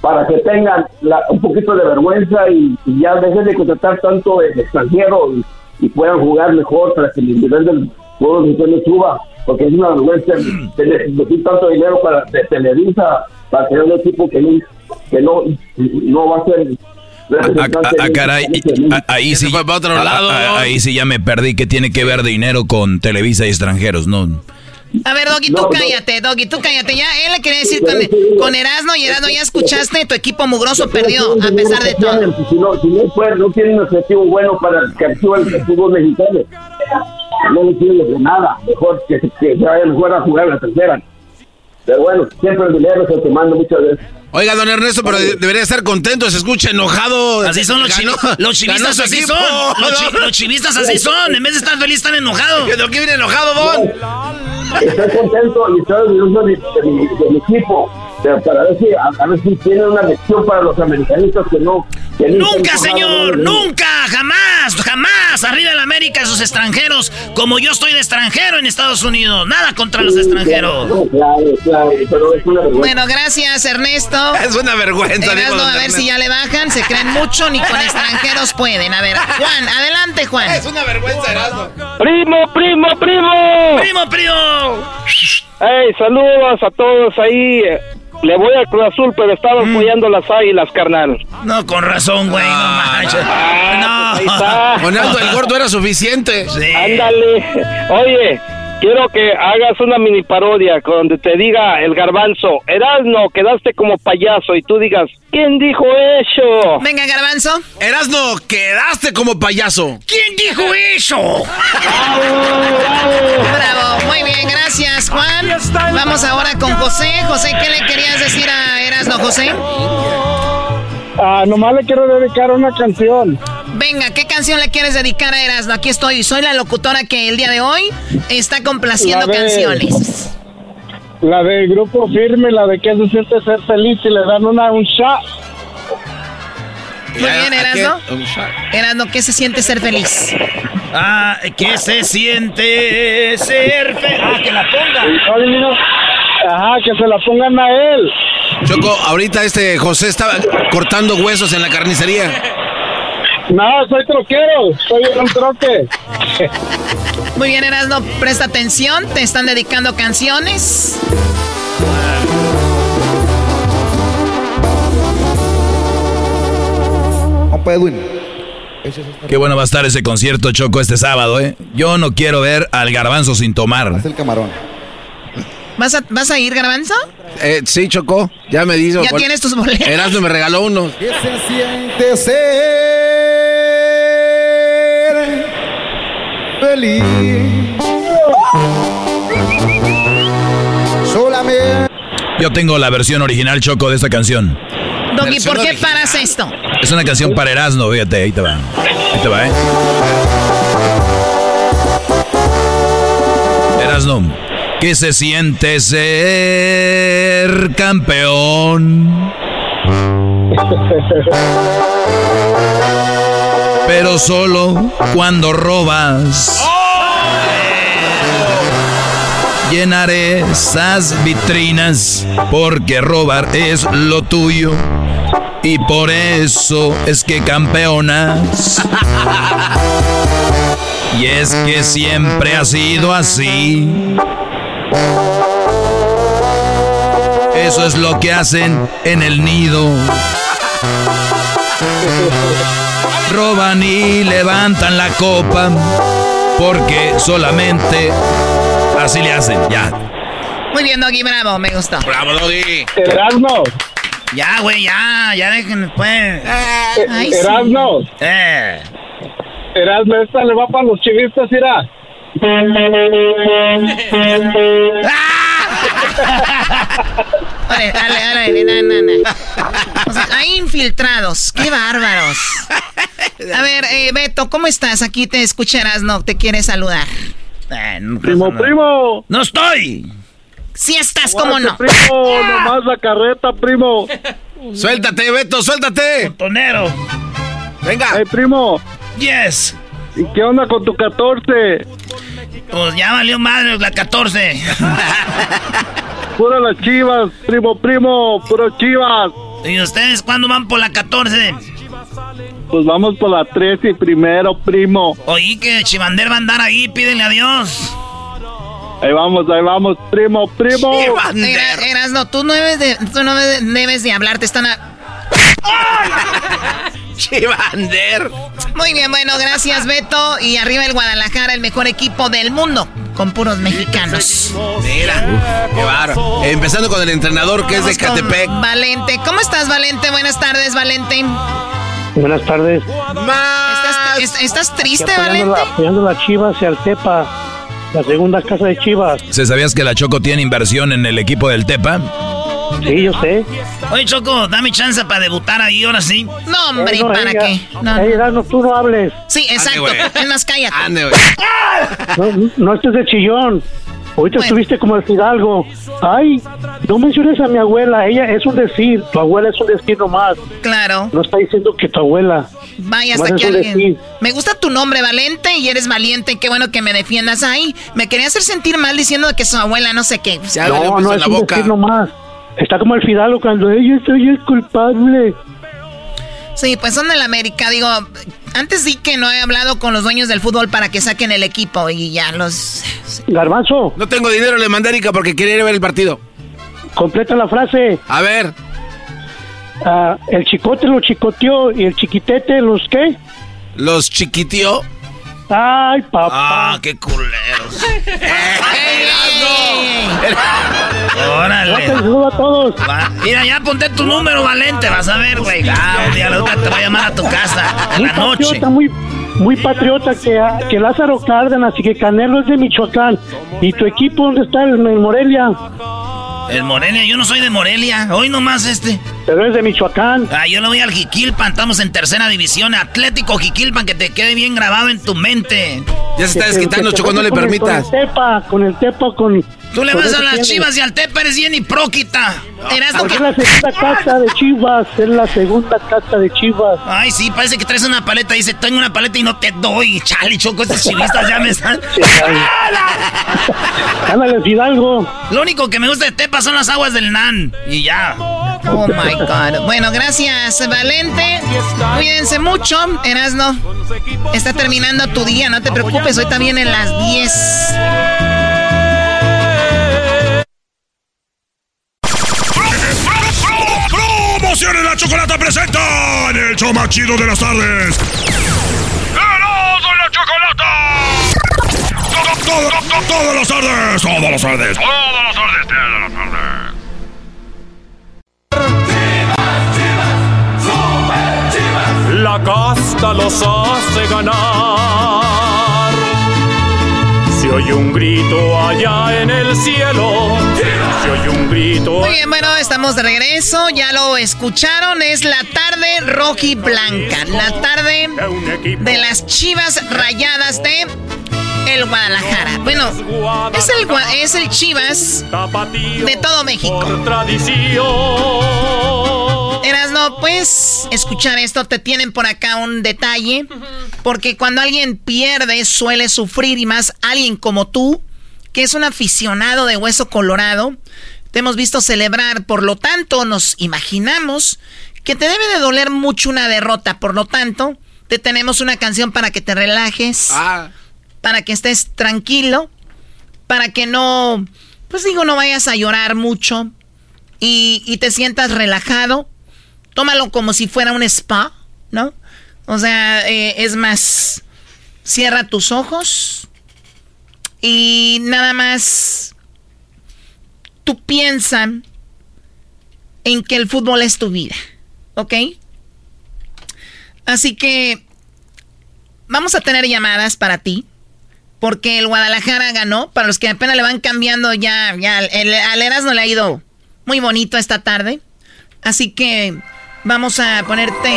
Para que tengan la- un poquito de vergüenza y, y ya dejen de contratar tanto de extranjero y, y puedan jugar mejor para que el nivel del juego suba. Porque es una vergüenza tener invertir tanto dinero para de Televisa para tener un equipo que no, que no, no va a ser representante Ah, de- caray, ah, ahí sí. para otro ah, lado, ah, ¿no? Ahí sí ya me perdí. ¿Qué tiene que ver dinero con Televisa y extranjeros? No. A ver, Doggy, tú cállate, Doggy, tú cállate. Ya, él le quería decir con, con Erasmo y Erasmo, ya escuchaste, tu equipo mugroso perdió, a pesar de todo. Si no, si no, no tienen un objetivo bueno para que actúe el fútbol mexicano, no le sirve de nada. Mejor que, que se vaya mejor a jugar la tercera. Pero bueno, siempre el dinero se te manda muchas veces. Oiga, don Ernesto, pero de- debería estar contento. Se escucha enojado. Así son los, Ganó- chivi- los chivistas, así equipo. son. Los, chi- los chivistas así son. En vez de estar feliz, están enojados. ¿De qué viene enojado, Don? Estoy contento y estoy orgulloso de, de mi, de mi equipo. pero para ver si, a, ver si tiene una lección para los americanistas que no... Que nunca, señor, nunca, jamás, jamás. Arriba el América y sus extranjeros, como yo estoy de extranjero en Estados Unidos. Nada contra los extranjeros. Claro, claro, pero es una vergüenza. Bueno, gracias, Ernesto. Es una vergüenza. Erasno, a ver si ya le bajan. Se creen mucho, ni con extranjeros pueden. A ver, Juan, adelante, Juan. Es una vergüenza, Erasno. Primo, primo, primo. Primo, primo. Hey, saludos a todos ahí. Le voy al Cruz Azul, pero estaba Mm. apoyando las águilas, carnal. No, con razón, güey. No, manches. Ah, pues ahí no. está. Con Aldo el gordo era suficiente. Ándale. Oye, quiero que hagas una mini parodia donde te diga el garbanzo, Erasno, quedaste como payaso y tú digas, ¿quién dijo eso? Venga, Garbanzo. Erasno, quedaste como payaso. ¿Quién dijo eso? Bravo, muy bien, gracias, Juan. Vamos ahora con José. José, ¿qué le querías decir a Erasno, José? Ah, nomás le quiero dedicar una canción. Venga, ¿qué canción le quieres dedicar a Erasno? Aquí estoy, soy la locutora que el día de hoy está complaciendo La de- canciones. La del grupo firme, la de que se siente ser feliz y le dan una un shot. Muy bien, Erasno. Erasno, ¿qué se siente ser feliz? Ah, ¿qué se siente ser feliz? Ah, que la ponga. Ajá, que se la pongan a él. Choco, ahorita este José estaba cortando huesos en la carnicería. No, soy troquero, soy un troque. Muy bien, Erasno, presta atención, te están dedicando canciones. Qué bueno va a estar ese concierto Choco este sábado, ¿eh? Yo no quiero ver al garbanzo sin tomar. el camarón. ¿Vas a, ¿Vas a ir, Garbanzo? Eh, sí, Choco, ya me dijo. Ya tienes tus boletos. Erasmo me regaló uno. ¿Qué se siente ser feliz? Solamente. Yo tengo la versión original Choco de esta canción. Doggy, ¿por qué paras esto? Es una canción para Erasmo, fíjate, ahí te va. Ahí te va, ¿eh? Erasmo, ¿qué se siente ser campeón? Pero solo cuando robas. Llenaré esas vitrinas porque robar es lo tuyo y por eso es que campeonas. Y es que siempre ha sido así. Eso es lo que hacen en el nido. Roban y levantan la copa porque solamente así le hacen. Ya. Muy bien, Doggy, bravo, me gustó. Bravo, Doggy. Erasmo. Ya, güey, ya, ya déjenme, pues. Ay, sí. Erasmo. Eh. Erasmo, esta le va para los chivistas, irá. Órale, dale, dale, no, no, no. O sea, hay infiltrados, qué bárbaros. A ver, eh, Beto, ¿cómo estás? Aquí te escucharás, no, te quiere saludar. Primo, primo. ¡No estoy! Si estás, ¿cómo no? Primo, nomás la carreta, primo. Suéltate, Beto, suéltate. Tonero. Venga. Hey, primo. Yes. ¿Y qué onda con tu 14? Pues ya valió madre la 14. Pura las chivas, primo, primo, puro chivas. ¿Y ustedes cuándo van por la 14? Pues vamos por la 13 primero, primo. Oí que Chivander va a andar ahí, pídenle a Dios. Ahí vamos, ahí vamos, primo, primo. Era- Erasno, tú no debes de, tú no debes de hablar, te están a... Chivander. Muy bien, bueno, gracias Beto. Y arriba el Guadalajara, el mejor equipo del mundo, con puros mexicanos. Mira, qué bárbaro. Empezando con el entrenador que es de Catepec. Valente, ¿cómo estás, Valente? Buenas tardes, Valente. Buenas tardes. ¿Estás, es- estás triste, apoyando, Valente? la, apoyando las chivas y al Tepa, la segunda casa de chivas. ¿Se sabías que la Choco tiene inversión en el equipo del Tepa? Sí, yo sé. Oye, Choco, dame chance para debutar ahí, ahora sí. No, hombre, Eh, no, ¿para ella- qué? No, Ey, Erasmo, tú no hables. Sí, exacto. Es más, cállate. No, no estés de chillón. Ahorita estuviste como el Fidalgo. Ay, no menciones a mi abuela, ella es un decir, tu abuela es un decir nomás. Claro. No está diciendo que tu abuela. Vaya, hasta que alguien... decir. Me gusta tu nombre, Valente, y eres valiente. Qué bueno que me defiendas ahí. Me quería hacer sentir mal diciendo que su abuela no sé qué. No, no es un decir nomás. Está como el Fidalgo cuando ella soy el culpable. Sí, pues son del América. Digo, antes di que no he hablado con los dueños del fútbol para que saquen el equipo y ya los... Garbanzo. No tengo dinero, le mandé a Erika porque quería ir a ver el partido. Completa la frase. A ver. Ah, el chicote lo chicoteó y el chiquitete los qué? Los chiquitió. Ay, papá. Ah, qué culeros. Órale. Saludos a todos. Va, Mira, ya apunté tu número, Valente. Vas a ver, güey. Ah, un día te voy a llamar a tu casa. En la noche. patriota, muy, muy patriota que, que Lázaro Cárdenas y que Canelo es de Michoacán. ¿Y tu equipo dónde está? ¿En en Morelia? El Morelia, yo no soy de Morelia. Hoy nomás este. Pero es de Michoacán. Ah, yo lo voy al Jiquilpan. Estamos en tercera división. Atlético Jiquilpan, que te quede bien grabado en tu mente. Ya se está desquitando, Choco, no le el- permitas. Con el Tepa, con el Tepa, con... Tú le vas a las tiene. chivas y al Tepa eres bien hipróquita. Eras lo que... es la segunda casa de Chivas, es la segunda casa de Chivas. Ay, sí, parece que traes una paleta. Dice, tengo una paleta y no te doy. Chale, Choco, estos chivistas ya me están... Ándale, Fidalgo. Lo único que me gusta de Tepa son las aguas del Nan. Y ya. Oh my God. Bueno, gracias, Valente. Cuídense mucho, Erasno. Está terminando tu día, no te preocupes. Hoy también en las 10. La chocolata presenta en el show más chido de las tardes. ¡Erasmo y la chocolata! Todo, todo, todo, todas las tardes, todas las tardes, todas las tardes, todas las tardes. La casta los hace ganar. Se oye un grito allá en el cielo. Se oye un grito. Muy bien, bueno, estamos de regreso. Ya lo escucharon. Es la tarde roji blanca. La tarde de las chivas rayadas de el Guadalajara. Bueno, es el, es el Chivas de todo México. Por tradición. Erasno, pues escuchar esto, te tienen por acá un detalle, porque cuando alguien pierde suele sufrir y más alguien como tú, que es un aficionado de hueso colorado, te hemos visto celebrar, por lo tanto nos imaginamos que te debe de doler mucho una derrota, por lo tanto te tenemos una canción para que te relajes, para que estés tranquilo, para que no, pues digo, no vayas a llorar mucho y, y te sientas relajado. Tómalo como si fuera un spa, ¿no? O sea, eh, es más, cierra tus ojos y nada más tú piensa en que el fútbol es tu vida, ¿ok? Así que vamos a tener llamadas para ti. Porque el Guadalajara ganó. Para los que apenas le van cambiando ya, ya el, al Erasmo le ha ido muy bonito esta tarde. Así que vamos a ponerte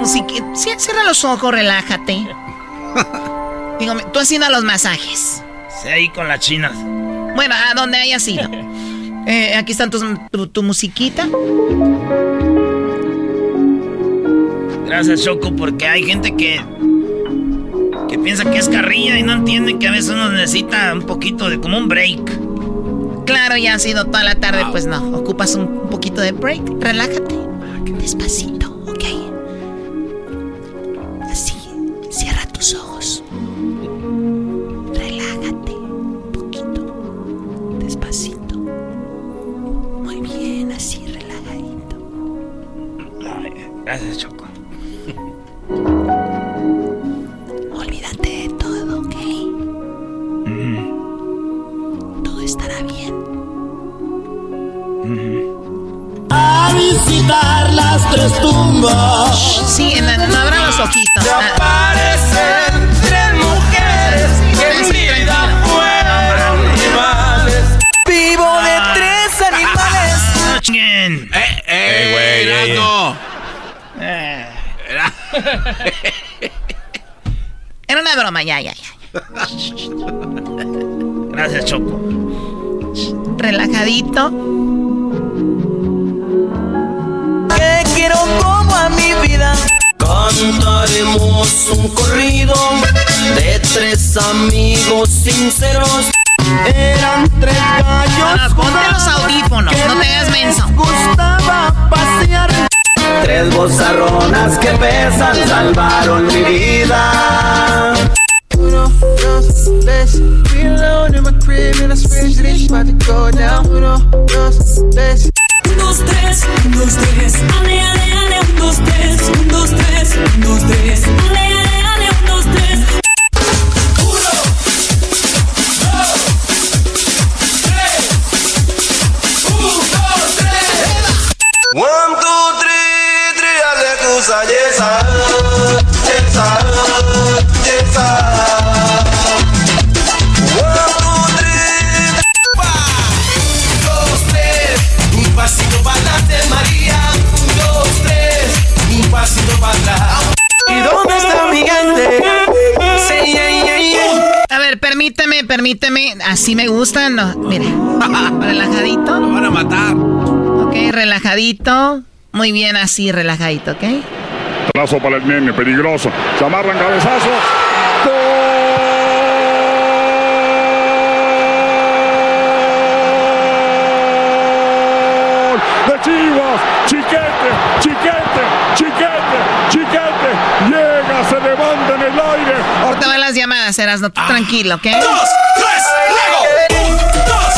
música. Sí, Cierra los ojos, relájate. Digo, tú haciendo los masajes. Sí, ahí con las chinas. Bueno, a donde hayas ido. Eh, aquí están tus- tu, tu musiquita. Gracias, Choco, porque hay gente que. que piensa que es carrilla y no entienden que a veces uno necesita un poquito de. como un break. Claro, ya ha sido toda la tarde, pues no. Ocupas un, un poquito de break. Relájate. Despacito, ¿ok? Así. Cierra tus ojos. Relájate. Un poquito. Despacito. Muy bien, así, relajadito. Gracias, Choco. Visitar las tres tumbas. Sí, en la- no abran los ojitos. Ah. Aparecen tres mujeres que en vida fueron rivales. Vivo de tres animales. ¡Chinguen! ¡Eh, eh, güey! Erasmo! Era una broma, ya, ya, ya. Gracias, Choco. Relajadito. A mi vida. Cantaremos un corrido de tres amigos sinceros. Eran tres gallos. ponte los audífonos, no te hagas menso. Gustaba pasear. Tres bozarronas que pesan salvaron mi vida. Uno, dos, tres. Reload in my crib and I swear shit about to go down. Uno, dos, tres. Un, dos, tres, un, dos, tres. Ale, ale, ale, dos, tres. Dos, tres, dos, tres. Ale, ale, ale, dos, tres. One, two, three, three, aleluya, yes, ah, yes, ah, permíteme. Así me gustan. No, mire. relajadito. Lo van a matar. Ok, relajadito. Muy bien, así, relajadito, ¿ok? Trazo para el nene, peligroso. Se amarran cabezazos. ¡Gol! ¡De Chivas! ¡Chiquete! ¡Chiquete! ¡Chiquete! ¡Chiquete! Llega, se levanta en el aire. Ahorita van las llamadas, Eras, no, tranquilo, ¿ok? Dos, tres, luego. Un, dos.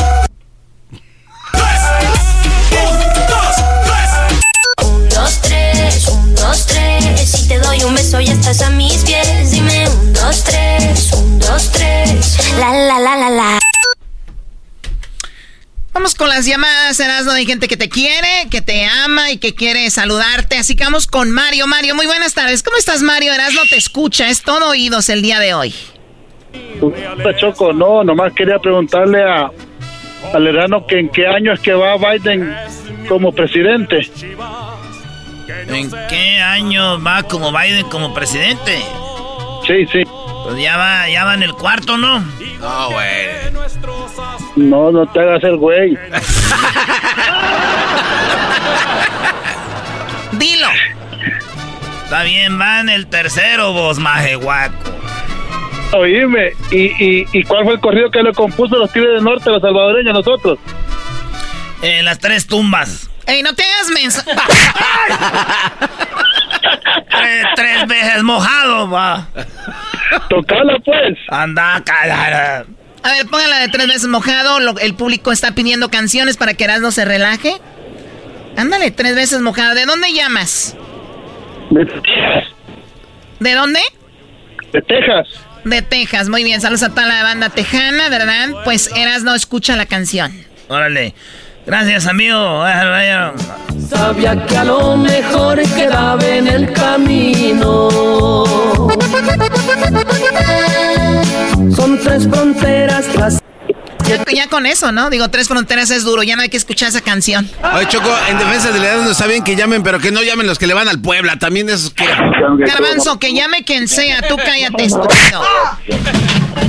Un, dos, tres, un, dos, tres. Si te doy un beso ya estás a mis pies. Dime un, dos, tres, un, dos, tres. La, la, la, la, la. Vamos con las llamadas, Erasmo. Hay gente que te quiere, que te ama y que quiere saludarte. Así que vamos con Mario. Mario, muy buenas tardes. ¿Cómo estás, Mario? Erasmo te escucha. Es todo oídos el día de hoy. Choco, no, nomás quería preguntarle a al hermano que en qué año es que va Biden como presidente. ¿En qué año va como Biden como presidente? Sí, sí. Pues ya va, ya va en el cuarto, ¿no? No, güey. No, no te hagas el güey. Dilo. Está bien, va en el tercero, vos, majehuaco. Oíme, ¿y, y, ¿y cuál fue el corrido que le compuso los Tigres del Norte, los salvadoreños, nosotros? En las tres tumbas. Ey, no te hagas tres, tres veces mojado, va. Tocala, pues. Anda, cara. A ver, póngala de tres veces mojado. lo- el público está pidiendo canciones para que Erasmo se relaje. Ándale, tres veces mojado. ¿De dónde llamas? De Texas. ¿De dónde? De Texas. De Texas. Muy bien, saludos a toda la banda tejana, ¿verdad? Pues Erasmo escucha la canción. Órale. Gracias, amigo. Sabía que a lo mejor quedaba en el camino. Son tres fronteras las Ya, ya con eso, ¿no? Digo, Tres Fronteras es duro, ya no hay que escuchar esa canción. Oye, Choco, en defensa de la edad no está bien que llamen, pero que no llamen los que le van al Puebla. También esos que... Garbanzo, que llame quien sea, tú cállate, estúpido.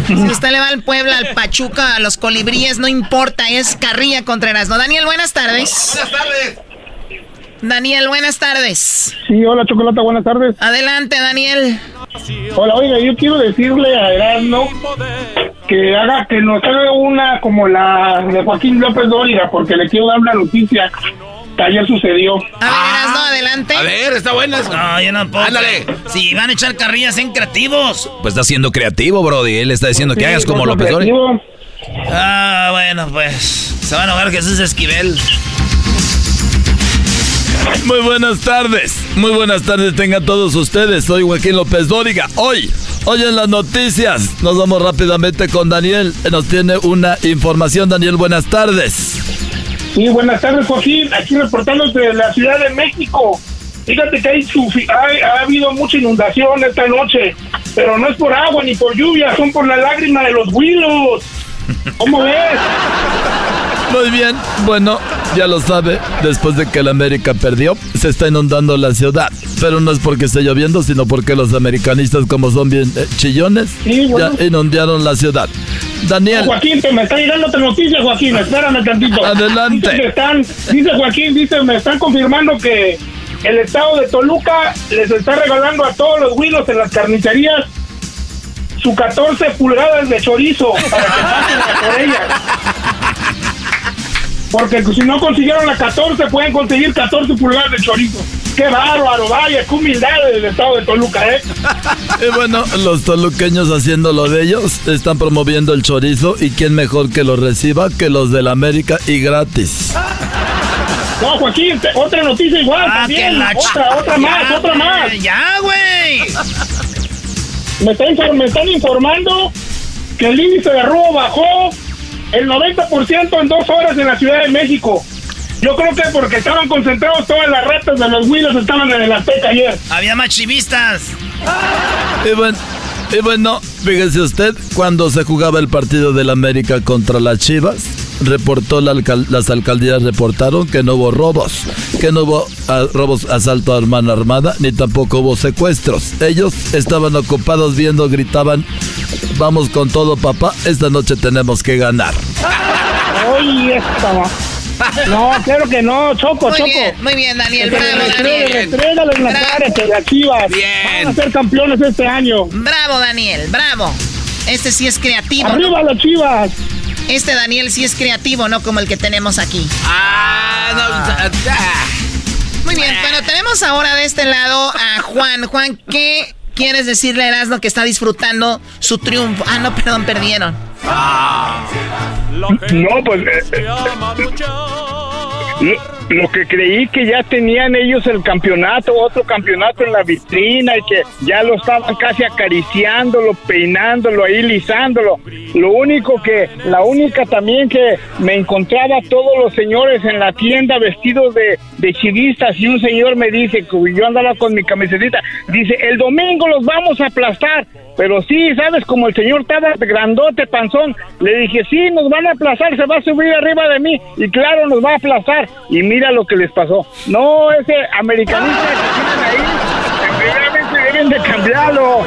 Si usted le va al Puebla, al Pachuca, a los colibríes, no importa, es carrilla contra Erasmo. Daniel, buenas tardes. Buenas tardes. Daniel, buenas tardes. Sí, hola Chocolata, buenas tardes. Adelante, Daniel. Hola, oiga, yo quiero decirle a Erasmo que haga, que nos haga una como la de Joaquín López Dóriga, porque le quiero dar una noticia que ayer sucedió. A ver, Erasmo, adelante. A ver, está buena. No, yo no puedo. Ándale. Si van a echar carrillas, en creativos. Pues está siendo creativo, Brody. Él está diciendo que hagas como López Dóriga. Ah, bueno, pues. Se va a enojar Jesús Esquivel. Muy buenas tardes, muy buenas tardes tengan todos ustedes. Soy Joaquín López Dóriga. Hoy, hoy en las noticias, nos vamos rápidamente con Daniel. Nos tiene una información. Daniel, buenas tardes. Sí, buenas tardes, Joaquín. Aquí reportándote de la Ciudad de México. Fíjate que hay ha habido mucha inundación esta noche, pero no es por agua ni por lluvia, son por la lágrima de los huilos. ¿Cómo ves? Muy bien, bueno, ya lo sabe, después de que el América perdió, se está inundando la ciudad. Pero no es porque esté lloviendo, sino porque los americanistas, como son bien eh, chillones, Sí, bueno. ya inundaron la ciudad. Daniel. Joaquín, te me está llegando otra noticia, Joaquín. Espérame tantito. Adelante. Dice, que están, dice Joaquín, dice, me están confirmando que el estado de Toluca les está regalando a todos los huilos en las carnicerías su 14 pulgadas de chorizo para que pasen a por ellas. Porque si no consiguieron la 14, pueden conseguir 14 pulgadas de chorizo. ¡Qué bárbaro! Vaya, qué humildad del estado de Toluca, ¿eh? Y bueno, los toluqueños haciendo lo de ellos, están promoviendo el chorizo y quién mejor que lo reciba que los del América y gratis. No, Joaquín, te- otra noticia igual Ah, también. la Otra, otra más, Ya, otra más. Ya, güey. Me, me están informando que el índice de robo bajó el 90% en dos horas en la Ciudad de México. Yo creo que porque estaban concentrados todas las ratas de los Willos estaban en el Azteca ayer. Había más chivistas. Y bueno, y bueno, fíjese usted, cuando se jugaba el partido del América contra las Chivas, reportó la alcal- las alcaldías reportaron que no hubo robos, que no hubo ah, robos, asalto a mano armada, ni tampoco hubo secuestros. Ellos estaban ocupados viendo, gritaban, vamos con todo papá, esta noche tenemos que ganar. Oye, esta va. No, claro que no, Choco, Muy Choco. bien, muy bien, Daniel. Bravo, Daniel. restrégalo en la Bravo. cara que las chivas van a ser campeones este año. Bravo, Daniel, bravo. Este sí es creativo. ¡Arriba las chivas! Este Daniel sí es creativo, no como el que tenemos aquí. Ah, Muy bien, bueno, tenemos ahora de este lado a Juan. Juan, ¿qué quieres decirle a Erasmo que está disfrutando su triunfo? Ah, no, perdón, perdieron. No, pues eh, eh, lo que creí que ya tenían ellos el campeonato, otro campeonato en la vitrina y que ya lo estaban casi acariciándolo, peinándolo ahí, lisándolo. Lo único que, la única también que me encontraba todos los señores en la tienda vestidos de, de chivistas y un señor me dice, yo andaba con mi camisetita, dice, el domingo los vamos a aplastar. Pero sí, ¿sabes? Como el señor estaba grandote, panzón, le dije, sí, nos van a aplastar, se va a subir arriba de mí. Y claro, nos va a aplastar. Y mira lo que les pasó. No, ese americanista que tienen ahí, deben de cambiarlo.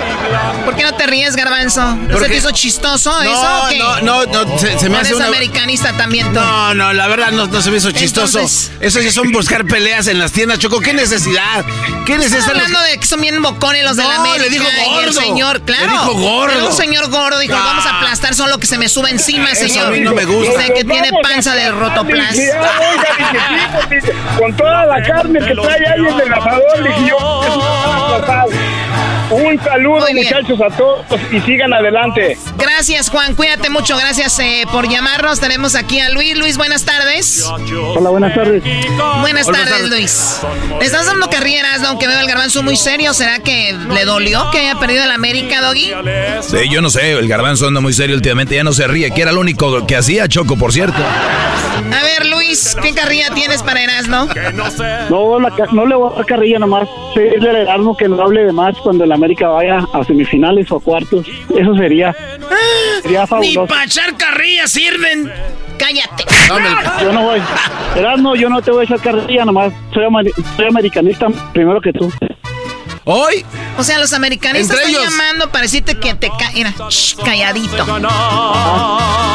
¿Por qué no te ríes, Garbanzo? ¿No se te hizo chistoso No, eso o qué? no, no, no, se- se me ¿O hace eres una- americanista también tú? No, no, la verdad no, no se me hizo chistoso. Entonces- Eso sí son buscar peleas en las tiendas, Choco. ¿Qué necesidad? ¿Qué Estás necesidad? hablando de que son bien bocones los de la América le dijo y el señor, claro. Le dijo gordo. Era un señor gordo, dijo, Ah. vamos a aplastar solo que se me suba encima, Eso señor. a mí no me gusta. Dice que tiene panza de rotoplas. ah, con toda la carne que trae ahí en el asador, dije yo, Un saludo, muchachos, a todos y sigan adelante. Gracias, Juan. Cuídate mucho. Gracias eh, por llamarnos. Tenemos aquí a Luis. Luis, buenas tardes. Hola, buenas tardes. Buenas Hola, tardes. Luis. Le estás dando carreras, ¿no? aunque veo el garbanzo muy serio. ¿Será que le dolió que haya perdido el América, Doggy? Sí, yo no sé, el garbanzo anda muy serio últimamente, ya no se ríe, que era lo único que hacía Choco, por cierto. A ver, Luis, ¿qué carrilla tienes para Erasmo? No, la ca- no le voy a dar carrilla nomás. Pedirle al Erasmo que no hable de más cuando el América vaya a semifinales o a cuartos. Eso sería, sería Ni fabuloso. para echar carrillas sirven. Cállate. Yo no voy. Erasmo, yo no te voy a echar carrilla nomás. Soy, ameri- soy americanista primero que tú. Hoy, O sea, los americanistas están ellos. llamando para decirte que te ca Mira, shh, calladito.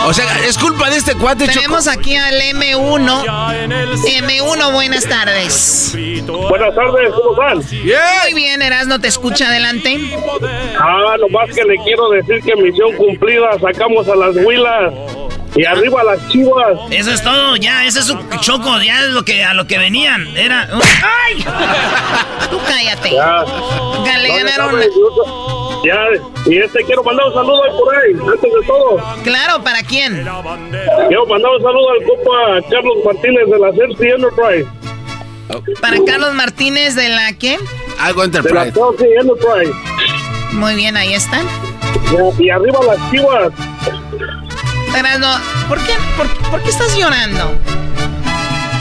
o sea, es culpa de este cuate, Choco. Tenemos aquí al M1. M1, buenas tardes. Buenas tardes, ¿cómo están? Muy bien, Erasmo, te escucha adelante. Ah, nomás que le quiero decir que misión cumplida, sacamos a las huilas y arriba las chivas. Eso es todo, ya, ese es su choco, ya es lo que a lo que venían. Era. ¡Ay! Tú cállate. Ya. Ya le No, ya ganaron. y este quiero mandar un saludo ahí por ahí, antes de todo. Claro, ¿para quién? Quiero mandar un saludo al compa Carlos Martínez de la Celsi Enterprise. Para Carlos Martínez de la qué? Algo De la Enterprise. Celsi Enterprise. Muy bien, ahí están. Y arriba las chivas. Erasmo, ¿por qué, por, por qué estás llorando?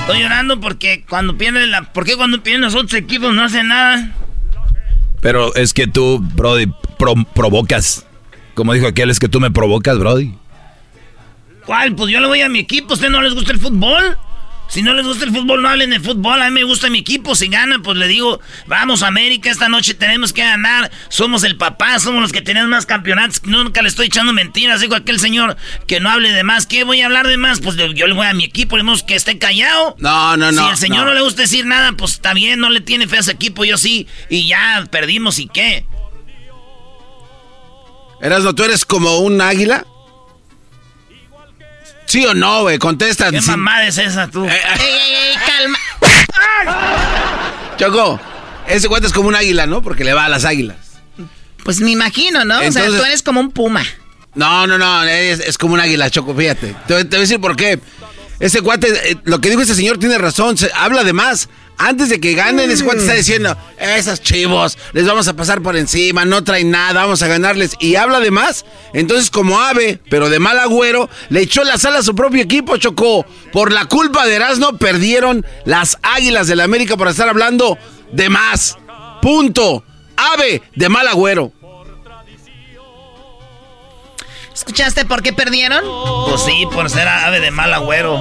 Estoy llorando porque cuando pierden la. ¿Por qué cuando pierden los otros equipos no hacen nada? Pero es que tú, Brody, pro- provocas. Como dijo aquel, es que tú me provocas, Brody. ¿Cuál? Pues yo le voy a mi equipo. ¿A usted no les gusta el fútbol? Si no les gusta el fútbol, no hablen de fútbol. A mí me gusta mi equipo. Si gana, pues le digo, vamos América, esta noche tenemos que ganar. Somos el papá, somos los que tenemos más campeonatos. Nunca le estoy echando mentiras. Digo a aquel señor que no hable de más. ¿Qué voy a hablar de más? Pues yo le voy a mi equipo, le digo que esté callado. No, no, no. Si al señor no. no le gusta decir nada, pues está bien, no le tiene fe a ese equipo, yo sí. Y ya, perdimos, ¿y qué? Erasno, ¿tú eres como un águila? ¿Sí o no, güey? Contesta. ¿Qué Sí. mamada es esa tú? ¡Ey, ey, ey! ¡Calma! Choco, ese cuate es como un águila, ¿no? Porque le va a las águilas. Pues me imagino, ¿no? o sea, Entonces- tú eres como un puma. No, no, no, es, es como un águila, Choco, fíjate. Te, te voy a decir por qué. Ese cuate, eh, lo que dijo ese señor tiene razón, se, habla de más. Antes de que ganen, ese cuate está diciendo, esos chivos, les vamos a pasar por encima, no traen nada, vamos a ganarles. Y habla de más. Entonces, como ave, pero de mal agüero, le echó la sala a su propio equipo, Chocó. Por la culpa de Erasmo, perdieron las águilas del América por estar hablando de más. Punto. Ave de mal agüero. ¿Escuchaste por qué perdieron? Pues sí, por ser ave de mal agüero.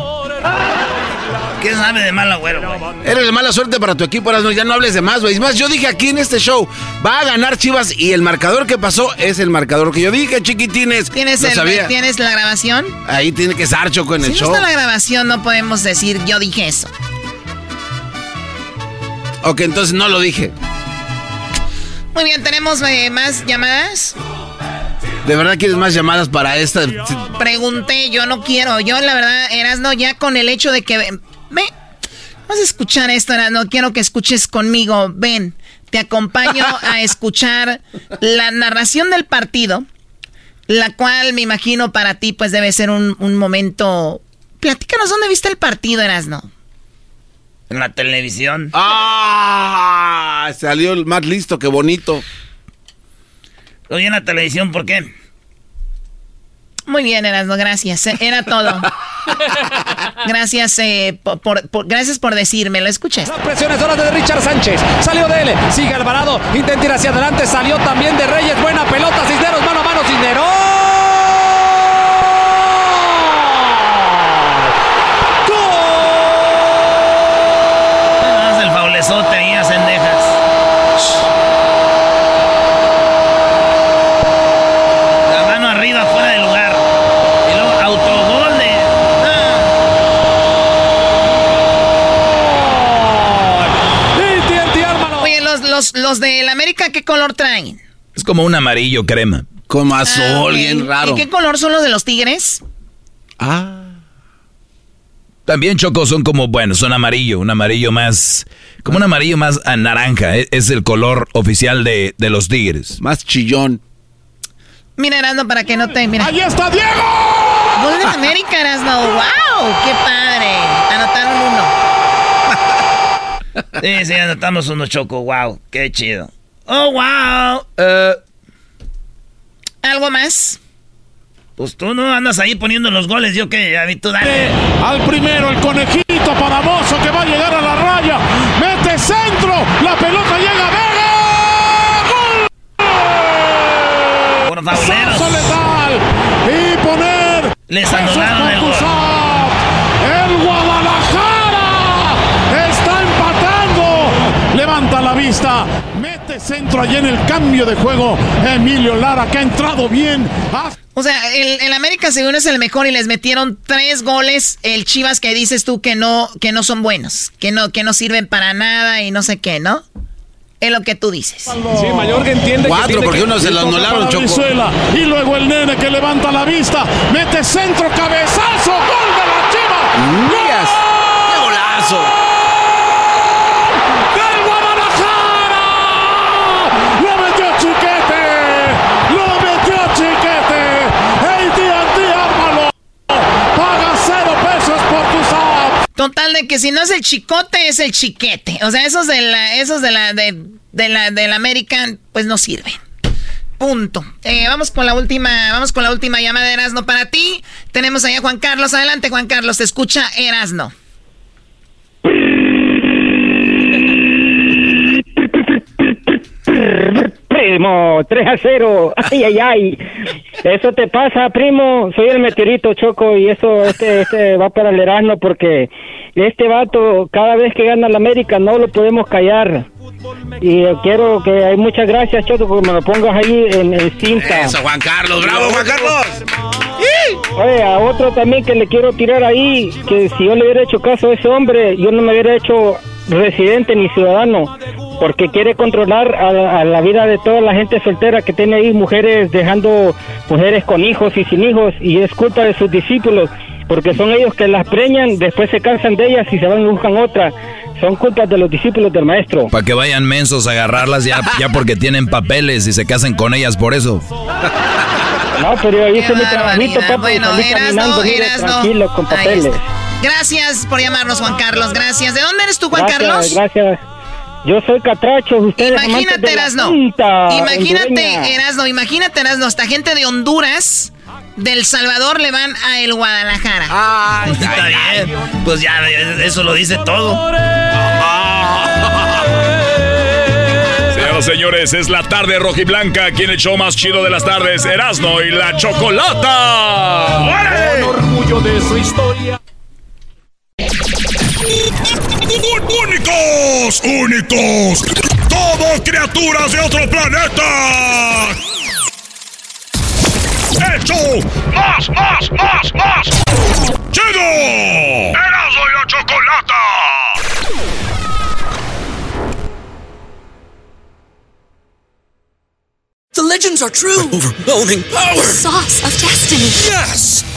¿Qué es ave de mal agüero, güey? Eres de mala suerte para tu equipo, Erasmo. Ya no hables de más, güey. Es más, yo dije aquí en este show, va a ganar Chivas y el marcador que pasó es el marcador que yo dije, chiquitines. ¿Tienes, el- sabía. ¿Tienes la grabación? Ahí tiene que estar Choco en Si el no show. está la grabación, no podemos decir yo dije eso. Ok, entonces no lo dije. Muy bien, ¿tenemos eh, más llamadas? ¿De verdad quieres más llamadas para esta? Pregunté, yo no quiero. Yo, la verdad, Erasno, ya con el hecho de que... Ve, vas a escuchar esto, Erasno. Quiero que escuches conmigo. Ven, te acompaño a escuchar la narración del partido, la cual me imagino para ti pues debe ser un, un momento... Platícanos dónde viste el partido, Erasno. En la televisión. ¡Ah! Salió el más listo, qué bonito. Lo vi en la televisión, ¿por qué? Muy bien, Erasno, gracias. Eh, Era todo. Gracias, eh, por, por- gracias por decírmelo. Escucha esto. Presiones ahora de Richard Sánchez. Salió de él. Sigue Alvarado. Intenta ir hacia adelante. Salió también de Reyes. Buena pelota. Cisneros. Mano a mano. Cisneros. Haz el faulezote ahí a Cendejas. La mano arriba, fuera de lugar. Y luego autogol de. Oye, los, los, del América, ¿qué color traen? Es como un amarillo crema. Como azul, Ah, bien raro. ¿Y qué color son los de los tigres? Ah. También Choco son como, bueno, son amarillo, un amarillo más, como un amarillo más a naranja. e- Es, el color oficial de, de los tigres. Más chillón. Mira, Erasno, para que no te... Mira. ¡Ahí está Diego! Gol de América, Erasno. ¡Wow! ¡Qué padre! Anotaron uno. Sí, sí, anotamos uno choco. Wow, qué chido. Oh, wow. Eh, ¿Algo más? pues tú no andas ahí poniendo los goles. Yo que, a mí tú dale. Al primero el conejito para Mozo que va a llegar a la raya. Mete centro. La pelota llega a Vega. Por fauleros. Salsa letal. Y poner. Les anularon el gol. El Guadalajara está empatando. Levanta la vista. Mete centro allí en el cambio de juego. Emilio Lara que ha entrado bien. O sea, el, el América según es el mejor y les metieron tres goles. El Chivas que dices tú que no, que no son buenos, que no, que no sirven para nada y no sé qué, ¿no? Es lo que tú dices. Sí, Mayorga entiende Cuatro, que tiene porque que- uno se lo anularon, Choco. Brizuela. Y luego el nene que levanta la vista. Mete centro, cabezazo. Gol de la Chivas. Díaz. ¡Qué golazo! ¡Del Guadalajara! ¡Lo metió Chiquete! ¡Lo metió Chiquete! ¡El TNT ármalo! ¡Paga cero pesos por tu SAP! Total de que si no es el chicote, es el chiquete. O sea, esos de la, esos de la, de, de la, del American, pues no sirven. Punto. Eh, vamos con la última, vamos con la última llamada de Erasno para ti. Tenemos allá a Juan Carlos. Adelante, Juan Carlos, te escucha Erasno. Primo, 3 a 0. Ay, ay, ay. Eso te pasa, primo. Soy el meteorito, Choco, y eso este, este va para el Erasmo porque este vato, cada vez que gana la América, no lo podemos callar. Y quiero que hay muchas gracias, Choco, que me lo pongas ahí en, en cinta. Eso, Juan Carlos, bravo, Juan Carlos. Oye, a otro también que le quiero tirar ahí, que si yo le hubiera hecho caso a ese hombre, yo no me hubiera hecho residente ni ciudadano, porque quiere controlar a, la- a la vida de toda la gente soltera que tiene ahí, mujeres dejando mujeres con hijos y sin hijos, y es culpa de sus discípulos, porque son ellos que las preñan, después se cansan de ellas y se van y buscan otra. Son culpas de los discípulos del maestro. Para que vayan mensos a agarrarlas ya, ya porque tienen papeles y se casen con ellas por eso. No, pero yo hice mi trabajito, papi, Bueno, salí Erasno, caminando, mira, Erasno. tranquilo, con Ahí papeles. Gracias por llamarnos, Juan Carlos. Gracias. ¿De dónde eres tú, Juan gracias, Carlos? Gracias. Yo soy Catracho, ustedes Imagínate, Erasno. Imagínate. Erasno, imagínate, Erasno. Hasta gente de Honduras, del Salvador, le van a el Guadalajara. Está bien. Pues ya, eso lo dice todo. Señoras señores, es la tarde rojiblanca aquí en el show más chido de las tardes, Erasno y la Chocolata. ¡Órale! orgullo de su historia. ¡Únicos! ¡Únicos! ¡Somos criaturas de otro planeta! ¡Hecho! ¡Más, más, más, más! ¡Chido! ¡Erasmo y la Chocolata! The legends are true. overwhelming power! Sauce of destiny. Yes!